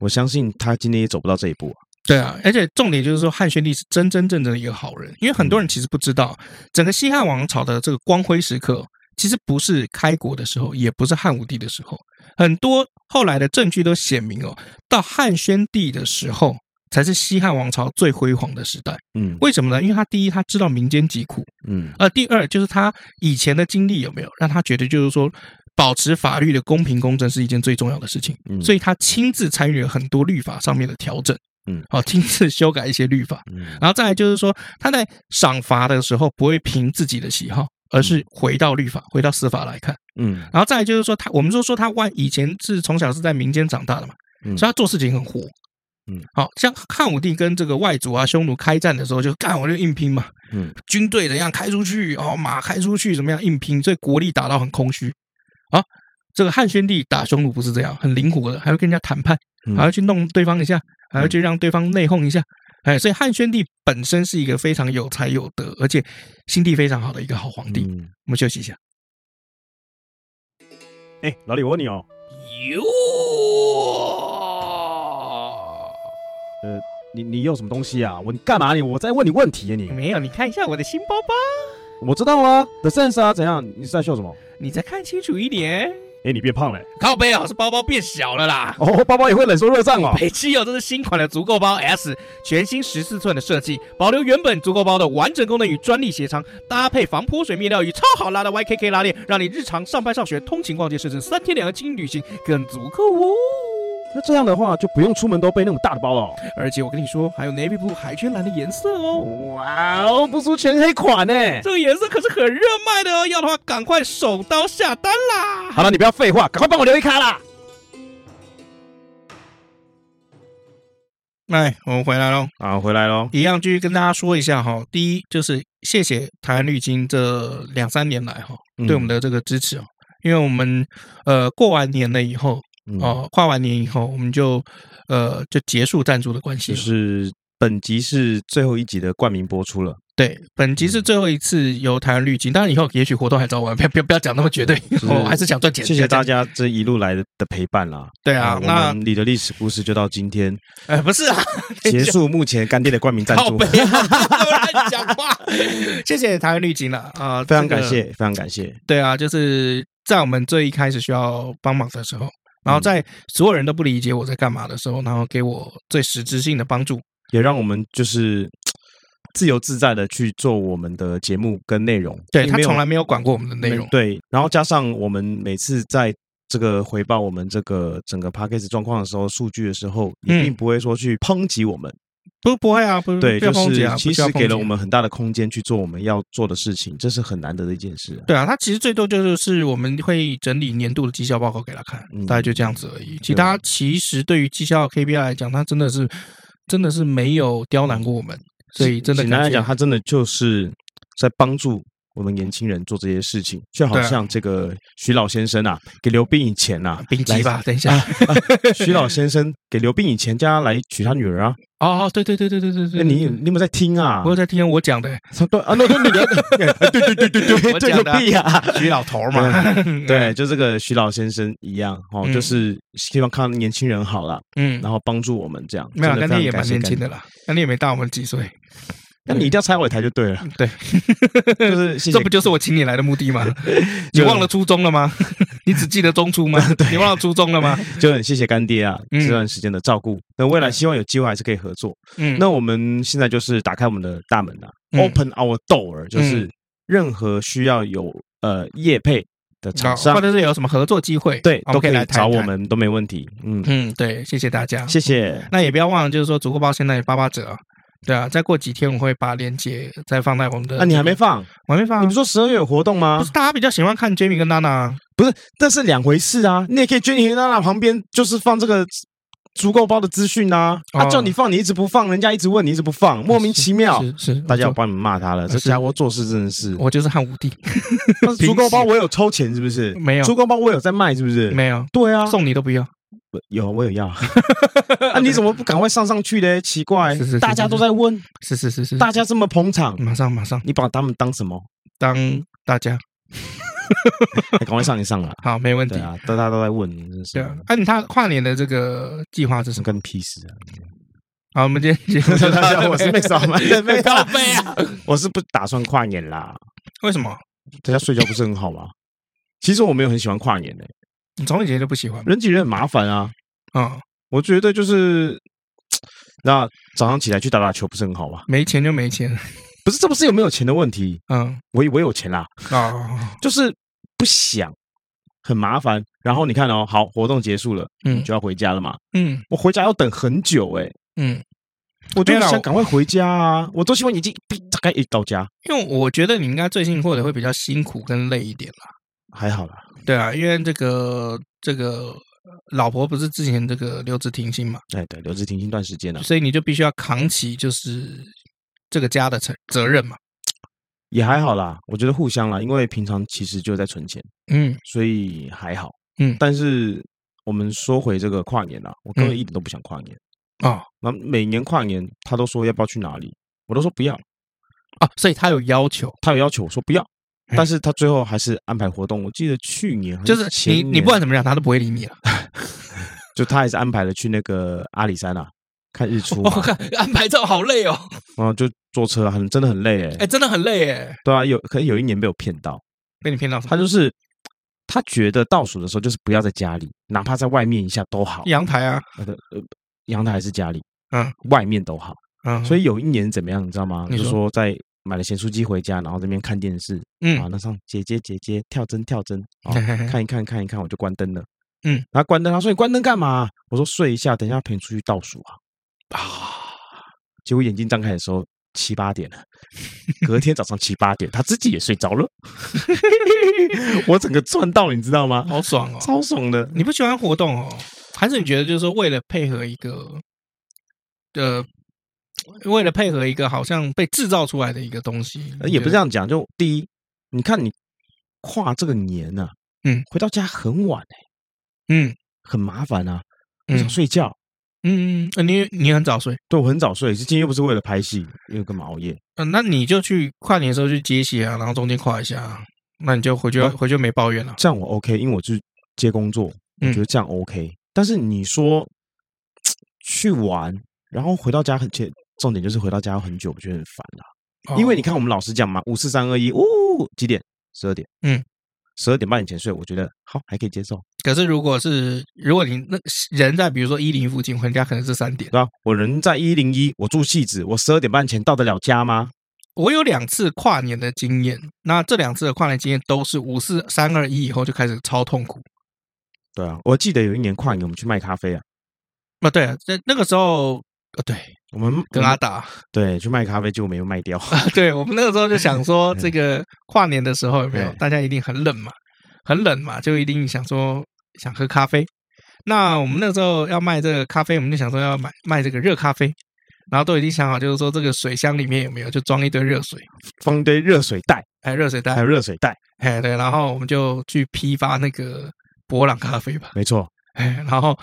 我相信他今天也走不到这一步啊。对啊，而且重点就是说，汉宣帝是真真正正的一个好人，因为很多人其实不知道，整个西汉王朝的这个光辉时刻，其实不是开国的时候，也不是汉武帝的时候，很多后来的证据都显明哦，到汉宣帝的时候才是西汉王朝最辉煌的时代。嗯，为什么呢？因为他第一，他知道民间疾苦，嗯，呃，第二就是他以前的经历有没有让他觉得就是说。保持法律的公平公正是一件最重要的事情，嗯，所以他亲自参与了很多律法上面的调整，嗯，好，亲自修改一些律法，嗯，然后再来就是说他在赏罚的时候不会凭自己的喜好，而是回到律法，回到司法来看，嗯，然后再来就是说他，我们就说他万以前是从小是在民间长大的嘛，嗯，所以他做事情很活，嗯，好像汉武帝跟这个外族啊匈奴开战的时候就干我就硬拼嘛，嗯，军队怎样开出去哦，马开出去怎么样硬拼，所以国力打到很空虚，啊。这个汉宣帝打匈奴不是这样，很灵活的，还会跟人家谈判，还要去弄对方一下，还要去让对方内讧一下，哎，所以汉宣帝本身是一个非常有才有德，而且心地非常好的一个好皇帝。我们休息一下。哎，老李，我问你哦，哟，呃，你你有什么东西啊？我你干嘛你？我在问你问题啊你？没有，你看一下我的新包包。我知道啊，The Sense 啊，怎样？你是在秀什么？你再看清楚一点。哎，你变胖了，靠背啊，是包包变小了啦。哦，包包也会冷缩热胀哦。北七哦，这是新款的足够包 S，全新十四寸的设计，保留原本足够包的完整功能与专利鞋长，搭配防泼水面料与超好拉的 YKK 拉链，让你日常上班、上学、通勤、逛街，甚至三天两个轻旅行更足够哦。那这样的话，就不用出门都背那么大的包了哦。而且我跟你说，还有 navy blue 海军蓝的颜色哦。哇哦，不输全黑款呢。这个颜色可是很热卖的哦，要的话赶快手刀下单啦。好了，你不要废话，赶快帮我留一卡啦。哎，我们回来喽。啊，回来喽。一样继续跟大家说一下哈。第一就是谢谢台湾绿金这两三年来哈对我们的这个支持哦，因为我们呃过完年了以后。哦，跨完年以后，我们就呃就结束赞助的关系。就是本集是最后一集的冠名播出了。对，本集是最后一次由台湾绿金，当然以后也许活动还早晚，不要不要不要讲那么绝对，我还是想赚钱。谢谢大家这一路来的陪伴啦。对啊，那你的历史故事就到今天。哎，不是啊，结束目前干爹的冠名赞助。乱讲话，谢谢台湾绿金了啊，非常感谢，非常感谢。对啊，就是在我们最一开始需要帮忙的时候，然后在所有人都不理解我在干嘛的时候，然后给我最实质性的帮助，也让我们就是。自由自在的去做我们的节目跟内容，对，他从来没有管过我们的内容，对。然后加上我们每次在这个回报我们这个整个 p a c k a g e 状况的时候，数据的时候，也并不会说去抨击我们，不不会啊，不对，就是其实给了我们很大的空间去做我们要做的事情，这是很难得的一件事。对啊，他其实最多就是我们会整理年度的绩效报告给他看，大概就这样子而已。其他其实对于绩效 KPI 来讲，他真的是真的是没有刁难过我们。所以，真的简单来讲，他真的就是在帮助我们年轻人做这些事情，就好像这个徐老先生啊，给刘冰以前啊，冰机吧，等一下，徐老先生给刘冰以钱，叫他来娶他女儿啊。哦，对对对对对对对，你你有没有在听啊？我有在听，我讲的。对啊，那个女的，对对对对对，我讲的屁啊，徐老头嘛，对，就这个徐老先生一样哦，就是希望看年轻人好了，嗯，然后帮助我们这样。没有，那你也蛮年轻的啦，那你也没大我们几岁。那你一定要拆我一台就对了，对，就是谢谢这不就是我请你来的目的吗？你忘了初衷了吗？你只记得中初吗？对，你忘了初衷了吗？就很谢谢干爹啊，这段时间的照顾。那未来希望有机会还是可以合作。嗯，那我们现在就是打开我们的大门啊，Open our door，就是任何需要有呃业配的厂商，或者是有什么合作机会，对，都可以来找我们，都没问题。嗯嗯，对，谢谢大家，谢谢。那也不要忘了，就是说足够包现在八八折。对啊，再过几天我会把链接再放在我们的。啊，你还没放？我还没放。你不是说十二月有活动吗？不是，大家比较喜欢看 Jamie 跟娜娜。不是，这是两回事啊。你也可以 Jamie 跟娜娜旁边就是放这个足够包的资讯啊。他叫你放，你一直不放，人家一直问你一直不放，莫名其妙。是是，大家要帮你们骂他了。这家伙做事真的是，我就是汉武帝。足够包我有抽钱是不是？没有。足够包我有在卖是不是？没有。对啊，送你都不要。有，我有要。啊，你怎么不赶快上上去呢？奇怪，大家都在问，是是是是，大家这么捧场，马上马上，你把他们当什么？当大家，赶快上一上了！好，没问题啊，大家都在问，真是。对啊，那他跨年的这个计划是什么？跟屁事啊！好，我们今天节目大家，我是 Max，没靠背啊！我是不打算跨年啦。为什么？在家睡觉不是很好吗？其实我没有很喜欢跨年的。你从以前就不喜欢人挤人很麻烦啊，啊，我觉得就是那早上起来去打打球不是很好吗？没钱就没钱，不是，这不是有没有钱的问题，嗯，我我有钱啦，啊，就是不想很麻烦。然后你看哦，好，活动结束了，嗯，就要回家了嘛，嗯，我回家要等很久哎，嗯，我就想赶快回家啊，我都希望已经大概一到家，因为我觉得你应该最近过得会比较辛苦跟累一点啦，还好啦。对啊，因为这个这个老婆不是之前这个留职停薪嘛？哎，对，留职停薪一段时间了，所以你就必须要扛起就是这个家的责责任嘛。也还好啦，我觉得互相啦，因为平常其实就在存钱，嗯，所以还好，嗯。但是我们说回这个跨年啦，我根本一点都不想跨年啊。那每年跨年他都说要不要去哪里，我都说不要啊。所以他有要求，他有要求，我说不要。但是他最后还是安排活动。我记得去年就是你，你不管怎么样，他都不会理你了。就他还是安排了去那个阿里山啊，看日出。我看安排照好累哦。啊，就坐车很真的很累哎，哎，真的很累哎。对啊，有可能有一年被我骗到，被你骗到。他就是他觉得倒数的时候就是不要在家里，哪怕在外面一下都好。阳台啊，呃，阳台还是家里，嗯，外面都好。嗯，所以有一年怎么样，你知道吗？就是说在。买了咸酥鸡回家，然后这边看电视，嗯，啊，那上姐姐姐姐跳针跳针，啊，看一看看一看，我就关灯了，嗯，然后关灯，他说你关灯干嘛？我说睡一下，等一下陪你出去倒数啊，啊，结果眼睛张开的时候七八点了，隔天早上七八点，他自己也睡着了，我整个赚到，你知道吗？好爽哦，超爽的。你不喜欢活动哦，还是你觉得就是说为了配合一个的？为了配合一个好像被制造出来的一个东西，也不是这样讲。就第一，你看你跨这个年啊，嗯，回到家很晚哎，嗯，很麻烦啊，不想睡觉，嗯，你你很早睡？对，我很早睡。今天又不是为了拍戏，又干嘛熬夜？嗯，那你就去跨年的时候去接戏啊，然后中间跨一下，那你就回去、啊、回去没抱怨了。这样我 OK，因为我去接工作，我觉得这样 OK。嗯、但是你说 去玩，然后回到家很切，重点就是回到家很久，我觉得很烦啦。哦、因为你看我们老实讲嘛，五四三二一，呜，几点？十二点。嗯。十二点半以前睡，我觉得好，还可以接受。可是如果是如果你那人在比如说一零附近回家，可能是三点。对啊，我人在一零一，我住戏子，我十二点半前到得了家吗？我有两次跨年的经验，那这两次的跨年经验都是五四三二一以后就开始超痛苦。对啊，我记得有一年跨年我们去卖咖啡啊，啊对啊，在那个时候，呃对，我们跟阿达对去卖咖啡就没有卖掉。对，我们那个时候就想说，这个跨年的时候有没有大家一定很冷嘛？很冷嘛，就一定想说想喝咖啡。那我们那个时候要卖这个咖啡，我们就想说要买卖这个热咖啡，然后都已经想好，就是说这个水箱里面有没有就装一堆热水，放一堆热水袋，哎，热水袋，还有热水袋，哎，对，然后我们就去批发那个博朗咖啡吧。没错，哎，然后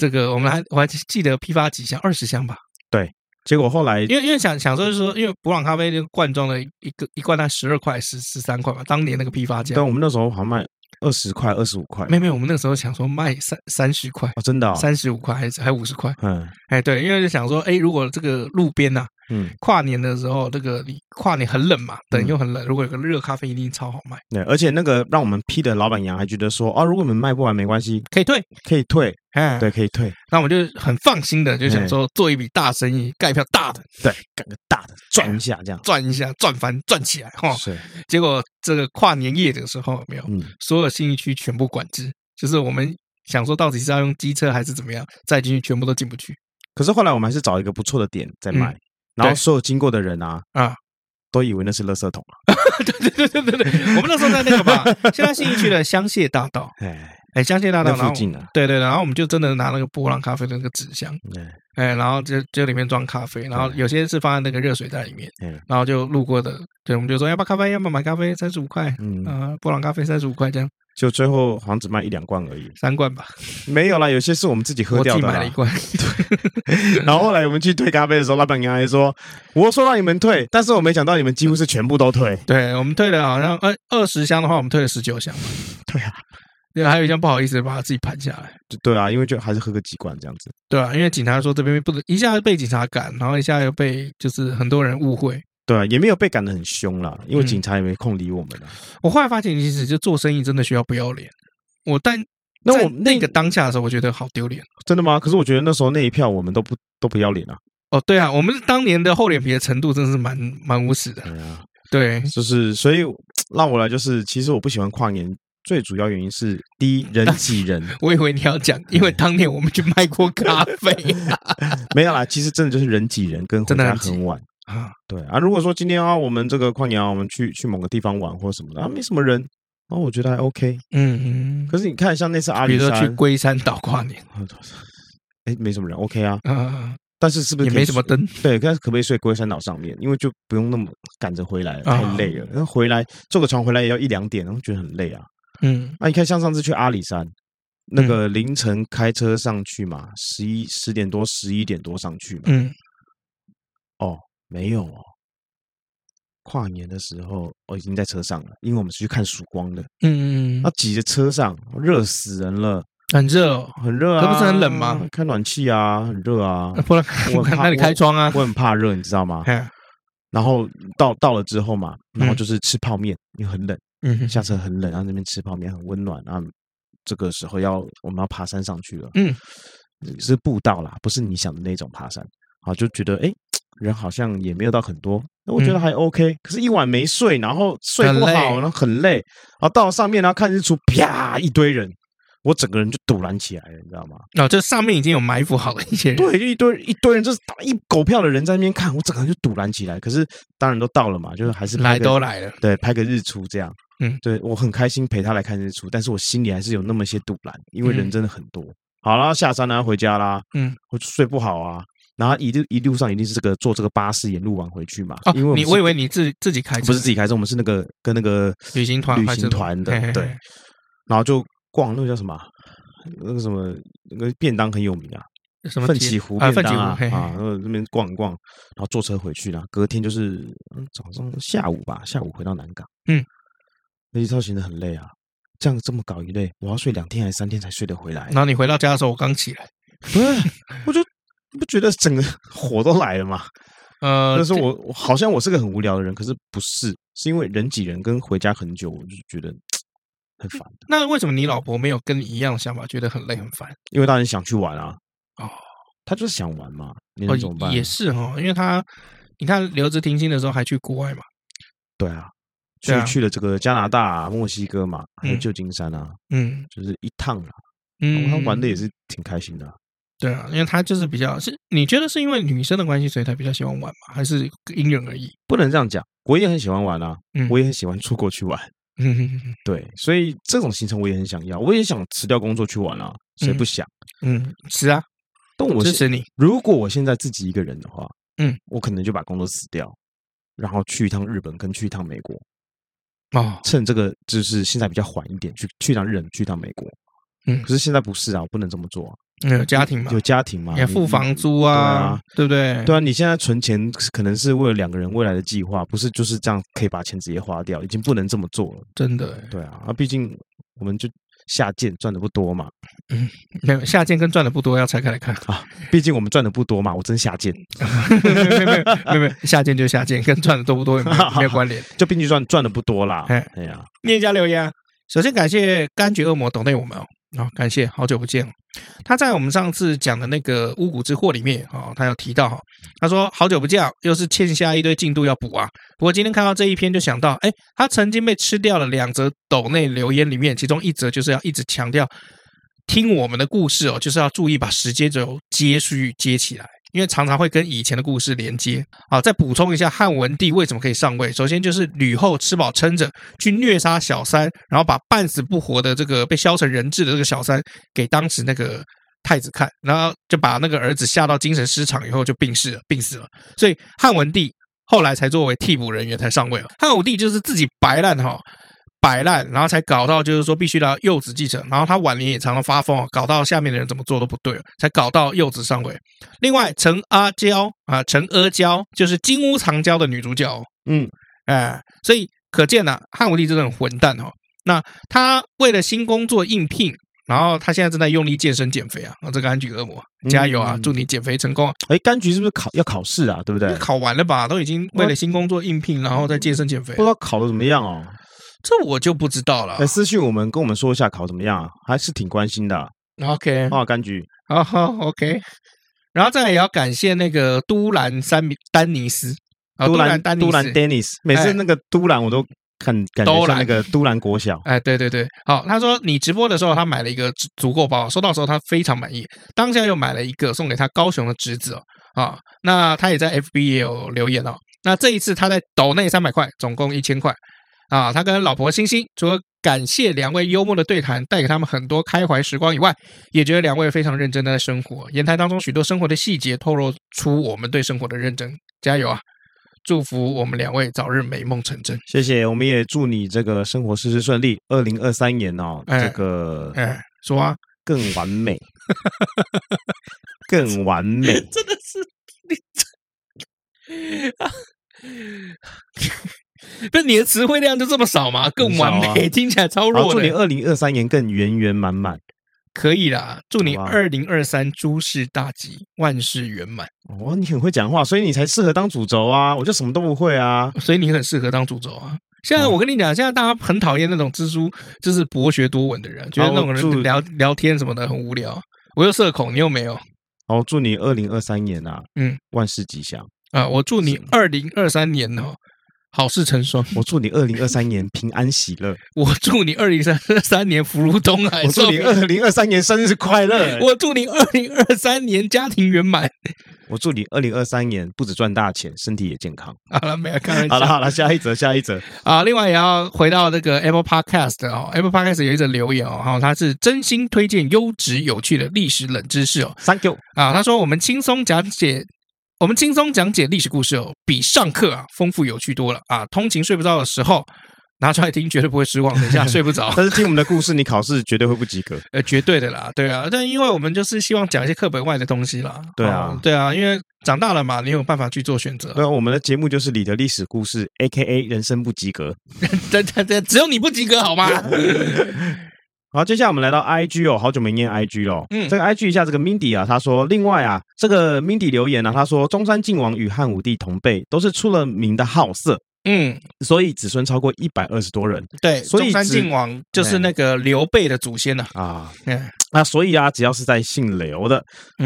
这个我们还我还记得批发几箱，二十箱吧。对，结果后来因为因为想想说就是说，因为普朗咖啡那个罐装的一个一罐才十二块十十三块嘛，当年那个批发价。但我们那时候好像卖。二十块，二十五块，没有没有，我们那个时候想说卖三三十块哦，真的，三十五块还是还五十块？嗯，哎，对，因为就想说，哎，如果这个路边呐。嗯，跨年的时候，那个你跨年很冷嘛，等又很冷。如果有个热咖啡，一定超好卖。对，而且那个让我们批的老板娘还觉得说，哦，如果你们卖不完没关系，可以退，可以退。哎，对，可以退。那我们就很放心的就想说，做一笔大生意，盖一票大的，对，干个大的，赚一下这样，赚一下，赚翻，赚起来哈。是。结果这个跨年夜的时候，有没有，所有新义区全部管制，就是我们想说，到底是要用机车还是怎么样，再进去全部都进不去。可是后来我们还是找一个不错的点在卖。然后所有经过的人啊啊，都以为那是垃圾桶啊！对对对对对对，我们那时候在那个吧，现在新义区的香榭大道，哎。哎，香榭大道附近的，对对，然后我们就真的拿那个波浪咖啡的那个纸箱，哎，然后就就里面装咖啡，然后有些是放在那个热水袋里面，然后就路过的，对，我们就说要不要咖啡，要不要买咖啡，三十五块，嗯。啊，波浪咖啡三十五块这样。就最后好像只卖一两罐而已，三罐吧，没有啦，有些是我们自己喝掉买了一罐，对。然后后来我们去退咖啡的时候，老板娘还说：“我说让你们退，但是我没想到你们几乎是全部都退。”对，我们退了好像二二十箱的话，我们退了十九箱。对啊，对，还有一箱不好意思把它自己盘下来。对啊，因为就还是喝个几罐这样子。对啊，因为警察说这边不能一下被警察赶，然后一下又被就是很多人误会。对啊，也没有被赶得很凶啦，因为警察也没空理我们了。我后来发现，其实就做生意真的需要不要脸。我但那我那个当下的时候，我觉得好丢脸。真的吗？可是我觉得那时候那一票我们都不都不要脸啊。哦，对啊，我们当年的厚脸皮的程度真的是蛮蛮无耻的。对啊，对，就是所以让我来就是，其实我不喜欢跨年，最主要原因是第一人挤人。我以为你要讲，因为当年我们去卖过咖啡。没有啦，其实真的就是人挤人，跟回家很晚啊。对啊，如果说今天啊，我们这个跨年啊，我们去去某个地方玩或什么的啊，没什么人。哦，我觉得还 OK，嗯嗯。可是你看，像那次阿里山，比如说去龟山岛跨年，哎，没什么人，OK 啊。啊，但是是不是也没什么灯？对，但是可不可以睡龟山岛上面？因为就不用那么赶着回来，太累了。然后回来坐个船回来也要一两点，然后觉得很累啊。嗯，那你看，像上次去阿里山，那个凌晨开车上去嘛，十一十点多、十一点多上去嘛。嗯。哦，没有哦。跨年的时候，我已经在车上了，因为我们是去看曙光的。嗯嗯嗯，那挤在车上，热死人了，很热哦，很热啊，这不是很冷吗？开暖气啊，很热啊。不然我看那里开窗啊，我很怕热，你知道吗？然后到到了之后嘛，然后就是吃泡面，因为很冷。嗯，下车很冷，然后那边吃泡面很温暖。然后这个时候要我们要爬山上去了。嗯，是步道啦，不是你想的那种爬山。好，就觉得哎。人好像也没有到很多，那我觉得还 OK。可是，一晚没睡，然后睡不好，然后很累。然后到了上面，然后看日出，啪，一堆人，我整个人就堵拦起来了，你知道吗？哦，这上面已经有埋伏好了一些人，对，就一堆一堆人，就是打一狗票的人在那边看，我整个人就堵拦起来。可是，当然都到了嘛，就是还是来都来了，对，拍个日出这样。嗯，对，我很开心陪他来看日出，但是我心里还是有那么些堵拦，因为人真的很多。好了，下山啦，回家啦。嗯，我就睡不好啊。然后一路一路上一定是这个坐这个巴士沿路往回去嘛？因为你我以为你自自己开车，不是自己开车，我们是那个跟那个旅行团旅行团的对。然后就逛那个叫什么？那个什么那个便当很有名啊？什么奋起湖便当啊啊，然后这边逛一逛，然后坐车回去啦。隔天就是早上下午吧，下午回到南港。嗯，那一造型的很累啊，这样这么搞一累，我要睡两天还是三天才睡得回来？然后你回到家的时候，我刚起来，对，我就不觉得整个 火都来了吗。呃，但是我我好像我是个很无聊的人，可是不是，是因为人挤人跟回家很久，我就觉得 很烦。那为什么你老婆没有跟你一样的想法，觉得很累很烦？因为当然想去玩啊。哦，他就是想玩嘛，你能怎么办？也是哈，因为他你看留职停薪的时候还去国外嘛，对啊，去去了这个加拿大、墨西哥嘛，还有旧金山啊，嗯，就是一趟啊，嗯，他玩的也是挺开心的。对啊，因为他就是比较是，你觉得是因为女生的关系，所以他比较喜欢玩吗？还是因人而异？不能这样讲，我也很喜欢玩啊，嗯我也很喜欢出国去玩，嗯，对，所以这种行程我也很想要，我也想辞掉工作去玩啊，谁不想？嗯，是啊。但我支持你。如果我现在自己一个人的话，嗯，我可能就把工作辞掉，然后去一趟日本，跟去一趟美国。哦，趁这个就是现在比较缓一点，去去趟日本，去趟美国。嗯，可是现在不是啊，我不能这么做。有家庭嘛？有家庭嘛？要付房租啊，对不对？对啊，你现在存钱可能是为了两个人未来的计划，不是就是这样可以把钱直接花掉，已经不能这么做了。真的。对啊，啊，毕竟我们就。下贱赚的不多嘛？嗯，没有下贱跟赚的不多要拆开来看啊。毕竟我们赚的不多嘛，我真下贱。没有没有下贱就下贱，跟赚的多不多也没有没有关联。就毕竟赚赚的不多啦。哎呀，念一下留言。首先感谢柑橘恶魔抖内我们哦。好，感谢，好久不见。他在我们上次讲的那个巫蛊之祸里面啊，他有提到哈，他说好久不见，又是欠下一堆进度要补啊。不过今天看到这一篇，就想到，哎，他曾经被吃掉了两则斗内留言里面，其中一则就是要一直强调听我们的故事哦，就是要注意把时间轴接续接起来。因为常常会跟以前的故事连接啊，再补充一下汉文帝为什么可以上位。首先就是吕后吃饱撑着去虐杀小三，然后把半死不活的这个被削成人质的这个小三给当时那个太子看，然后就把那个儿子吓到精神失常以后就病逝了，病死了。所以汉文帝后来才作为替补人员才上位了。汉武帝就是自己白烂哈。摆烂，然后才搞到就是说必须要幼子继承，然后他晚年也常常发疯，搞到下面的人怎么做都不对了，才搞到幼子上位。另外，陈阿娇啊，陈阿娇就是《金屋藏娇》的女主角，嗯，哎，所以可见呢、啊，汉武帝真的很混蛋哦。那他为了新工作应聘，然后他现在正在用力健身减肥啊。这个柑橘恶魔，加油啊！祝你减肥成功。啊哎，柑橘是不是考要考试啊？对不对？考完了吧？都已经为了新工作应聘，然后再健身减肥。不知道考的怎么样哦。这我就不知道了。来私信我们，跟我们说一下考怎么样，还是挺关心的。OK，好，柑橘，好好 OK。然后再来也要感谢那个都兰三米丹尼斯，都兰丹都兰 Dennis，每次那个都兰我都很感觉像那个都兰国小。哎，对对对，好，他说你直播的时候他买了一个足够包，收到时候他非常满意，当下又买了一个送给他高雄的侄子哦。啊，那他也在 FB 也有留言哦。那这一次他在抖内三百块，总共一千块。啊，他跟老婆星星除了感谢两位幽默的对谈带给他们很多开怀时光以外，也觉得两位非常认真的在生活。言谈当中许多生活的细节透露出我们对生活的认真。加油啊！祝福我们两位早日美梦成真。谢谢，我们也祝你这个生活事事顺利。二零二三年哦，这个哎，哎，说啊，更完美，更完美，真的是你这。不是你的词汇量就这么少吗？更完美，啊、听起来超弱的。祝你二零二三年更圆圆满满，可以啦！祝你二零二三诸事大吉，万事圆满。哦，你很会讲话，所以你才适合当主轴啊！我就什么都不会啊，所以你很适合当主轴啊。现在我跟你讲，现在大家很讨厌那种蜘蛛就是博学多闻的人，觉得那种人聊聊天什么的很无聊。我又社恐，你又没有。哦，祝你二零二三年啊，嗯，万事吉祥啊！我祝你二零二三年哦。好事成双，我祝你二零二三年平安喜乐。我祝你二零二三年福如东海。我祝你二零二三年生日快乐。我祝你二零二三年家庭圆满。我祝你二零二三年不止赚大钱，身体也健康。好了，没有开玩笑。好了好了，下一则下一则啊！另外也要回到那个 Apple Podcast 哦，Apple Podcast 有一则留言哦，哈，他是真心推荐优质有趣的历史冷知识哦。Thank you 啊，他说我们轻松讲解。我们轻松讲解历史故事哦，比上课啊丰富有趣多了啊！通勤睡不着的时候拿出来听绝对不会失望，等一下睡不着。但是听我们的故事，你考试绝对会不及格。呃，绝对的啦，对啊。但因为我们就是希望讲一些课本外的东西啦。对啊，对啊，因为长大了嘛，你有办法去做选择。对啊，我们的节目就是你的历史故事，A.K.A. 人生不及格。对对对，只有你不及格好吗？好，接下来我们来到 IG 哦，好久没念 IG 了。嗯，这个 IG 一下，这个 Mindy 啊，他说，另外啊，这个 Mindy 留言呢、啊，他说中山靖王与汉武帝同辈，都是出了名的好色。嗯，所以子孙超过一百二十多人。对，所以中山靖王就是那个刘备的祖先呐。啊，嗯，那所以啊，只要是在姓刘的，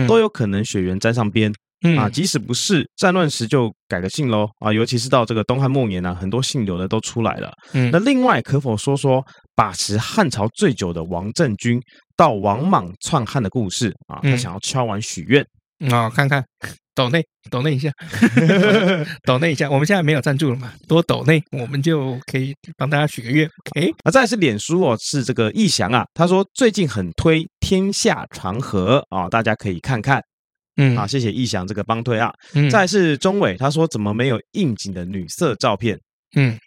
都有可能血缘沾上边。嗯啊，即使不是战乱时就改个姓喽啊，尤其是到这个东汉末年呢、啊，很多姓刘的都出来了。嗯，那另外可否说说把持汉朝最久的王政君到王莽篡汉的故事啊？他想要敲完许愿啊，看看抖内抖内一下，抖内一下，我们现在没有赞助了嘛，多抖内我们就可以帮大家许个愿。OK，啊，再来是脸书哦，是这个义祥啊，他说最近很推天下长河啊，大家可以看看。嗯，好，谢谢逸翔这个帮推啊。嗯，再是钟伟，他说怎么没有应景的女色照片？嗯，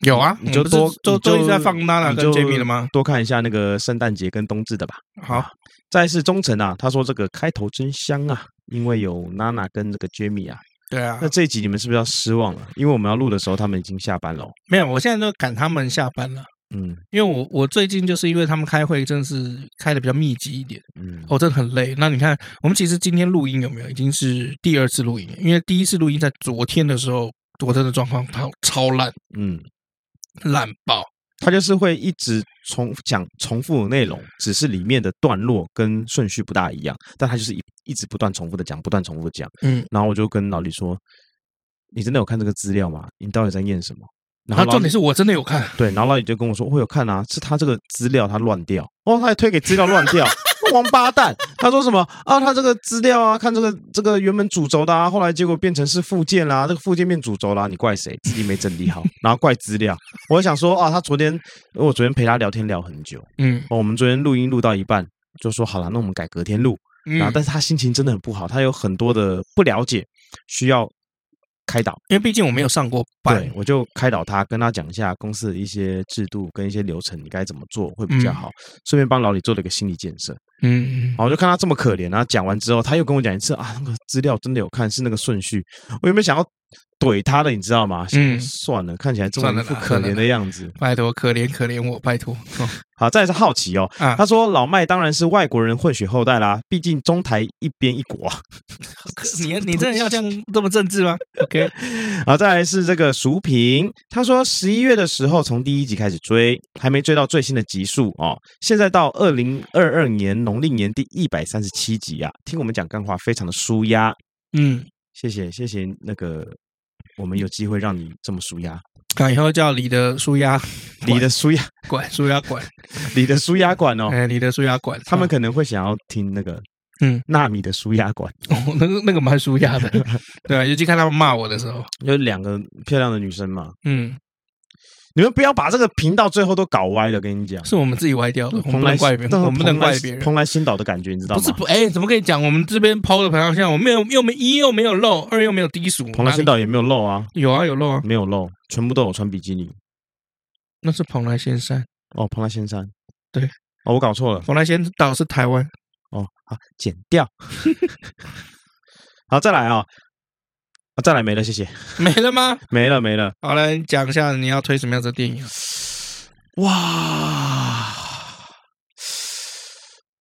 有啊，你就多都都一直在放娜娜跟 Jamie 了吗？多看一下那个圣诞节跟冬至的吧。好，再是忠诚啊，他说这个开头真香啊，因为有娜娜跟这个 Jamie 啊。对啊，那这一集你们是不是要失望了？因为我们要录的时候他们已经下班了。没有，我现在都赶他们下班了。嗯，因为我我最近就是因为他们开会，真的是开的比较密集一点，嗯，我真的很累。那你看，我们其实今天录音有没有？已经是第二次录音，因为第一次录音在昨天的时候，我真的状况超超烂，嗯，烂爆。他就是会一直重讲重复的内容，只是里面的段落跟顺序不大一样，但他就是一一直不断重复的讲，不断重复的讲，嗯。然后我就跟老李说：“你真的有看这个资料吗？你到底在念什么？”然后重点是我真的有看，对，然后老李就跟我说：“我有看啊，是他这个资料他乱掉哦，他还推给资料乱掉，王八蛋！他说什么啊？他这个资料啊，看这个这个原本主轴的啊，后来结果变成是附件啦，这个附件变主轴啦，你怪谁？自己没整理好，然后怪资料。我想说啊，他昨天我昨天陪他聊天聊很久，嗯，我们昨天录音录到一半就说好了，那我们改隔天录，然后但是他心情真的很不好，他有很多的不了解，需要。”开导，因为毕竟我没有上过班，对，我就开导他，跟他讲一下公司的一些制度跟一些流程，你该怎么做会比较好。顺便帮老李做了一个心理建设。嗯，好，我就看他这么可怜，然后讲完之后，他又跟我讲一次啊，那个资料真的有看，是那个顺序，我有没有想要？怼他的，你知道吗？嗯，算了，看起来这么不可怜的样子。拜托，可怜可怜我，拜托。好，再来是好奇哦。啊，他说老麦当然是外国人混血后代啦，毕竟中台一边一国。啊 你你真的要这样这么政治吗？OK。好，再来是这个淑萍，他说十一月的时候从第一集开始追，还没追到最新的集数哦。现在到二零二二年农历年第一百三十七集啊，听我们讲干话非常的舒压。嗯，谢谢谢谢那个。我们有机会让你这么舒压，啊，以后叫你的舒压，你的舒压管，舒压管，你的舒压管哦，哎，你的舒压管，他们可能会想要听那个，嗯，纳米的舒压管，哦，那个那个蛮舒压的，对啊，尤其看他们骂我的时候，有两个漂亮的女生嘛，嗯。你们不要把这个频道最后都搞歪了，跟你讲，是我们自己歪掉的，我们不能怪别人，我们不能怪别人，蓬莱仙岛的感觉，你知道吗？不是不，哎，怎么可以讲？我们这边抛的朋友像我们没有，又没一又没有漏，二又没有低俗，蓬莱仙岛也没有漏啊，有啊有漏啊，没有漏，全部都有穿比基尼，那是蓬莱仙山。哦，蓬莱仙山，对，哦，我搞错了，蓬莱仙岛是台湾，哦，好，剪掉，好，再来啊。啊，再来没了，谢谢。没了吗？没了，没了。好，来讲一下你要推什么样的电影？哇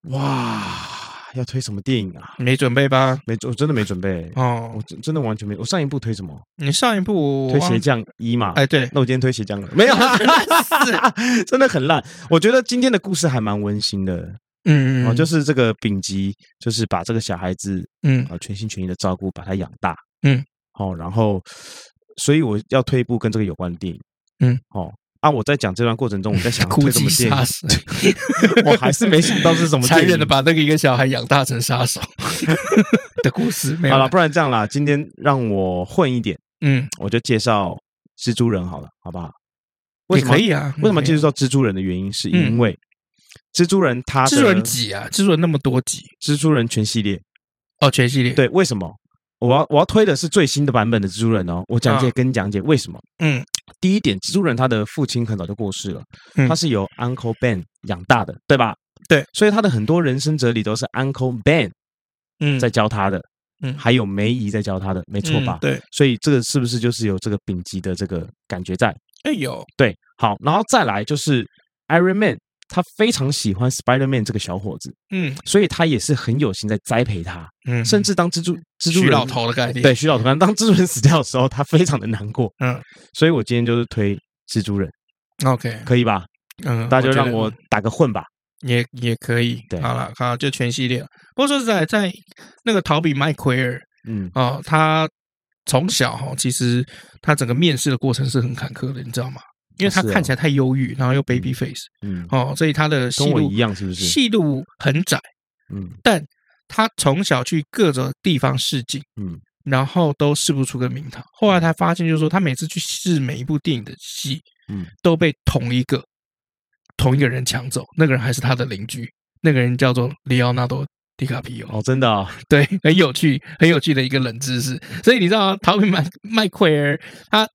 哇，要推什么电影啊？没准备吧？没，我真的没准备。哦，我真真的完全没。我上一部推什么？你上一部推鞋匠一嘛？哎，对。那我今天推鞋匠了。没有，真的很烂。我觉得今天的故事还蛮温馨的。嗯嗯。就是这个丙吉，就是把这个小孩子，嗯，啊，全心全意的照顾，把他养大。嗯。好，然后，所以我要推一部跟这个有关的电影。嗯，哦啊，我在讲这段过程中，我在想推什么电影，我还是没想到是什么残忍的把那个一个小孩养大成杀手 的故事。好了，不然这样啦，今天让我混一点，嗯，我就介绍蜘蛛人好了，好不好？为什么可以啊？为什么介绍蜘蛛人的原因，是因为蜘蛛人他蜘蛛人几啊？蜘蛛人那么多集？蜘蛛人全系列哦，全系列对，为什么？我要我要推的是最新的版本的蜘蛛人哦，我讲解跟你讲解为什么？嗯，第一点，蜘蛛人他的父亲很早就过世了，嗯、他是由 Uncle Ben 养大的，对吧？对，所以他的很多人生哲理都是 Uncle Ben 嗯在教他的，嗯，还有梅姨在教他的，没错吧？嗯、对，所以这个是不是就是有这个丙级的这个感觉在？哎有，对，好，然后再来就是 Iron Man。他非常喜欢 Spider-Man 这个小伙子，嗯，所以他也是很有心在栽培他，嗯，甚至当蜘蛛蜘蛛人徐老头的概念，对徐老头，当蜘蛛人死掉的时候，他非常的难过，嗯，所以我今天就是推蜘蛛人，OK，可以吧？嗯，大家就让我打个混吧，也也可以，对，好了，好，就全系列。不过说实在，在那个陶比麦奎尔，嗯，哦，他从小哈，其实他整个面试的过程是很坎坷的，你知道吗？因为他看起来太忧郁，然后又 baby face，嗯，哦，所以他的戏路一样，是不是？戏路很窄，嗯，但他从小去各种地方试镜，嗯，然后都试不出个名堂。后来他发现，就是说他每次去试每一部电影的戏，嗯，都被同一个同一个人抢走，那个人还是他的邻居，那个人叫做里奥纳多·迪卡皮欧。哦，真的啊，对，很有趣，很有趣的一个冷知识。所以你知道，陶比麦麦奎尔他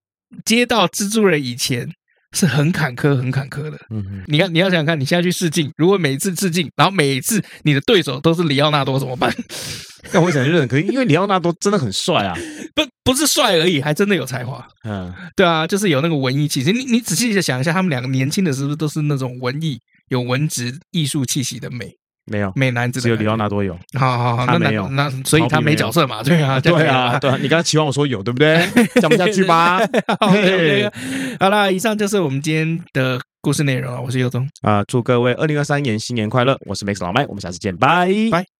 接到蜘蛛人以前。是很坎坷、很坎坷的。嗯嗯，你看，你要想想看，你现在去试镜，如果每一次试镜，然后每一次你的对手都是里奥纳多，怎么办？那我想就很可以，因为里奥纳多真的很帅啊，不不是帅而已，还真的有才华。嗯，对啊，就是有那个文艺气息。你你仔细的想一下，他们两个年轻的时候都是那种文艺、有文职、艺术气息的美。没有美男子，只有里奥纳多有。好好好，他没有，那所以他没角色嘛？对啊，对啊，对啊。你刚才期望我说有，对不对？讲不下去吧？好了，以上就是我们今天的故事内容了。我是尤东啊，祝各位二零二三年新年快乐！我是 Max 老麦，我们下次见，拜拜。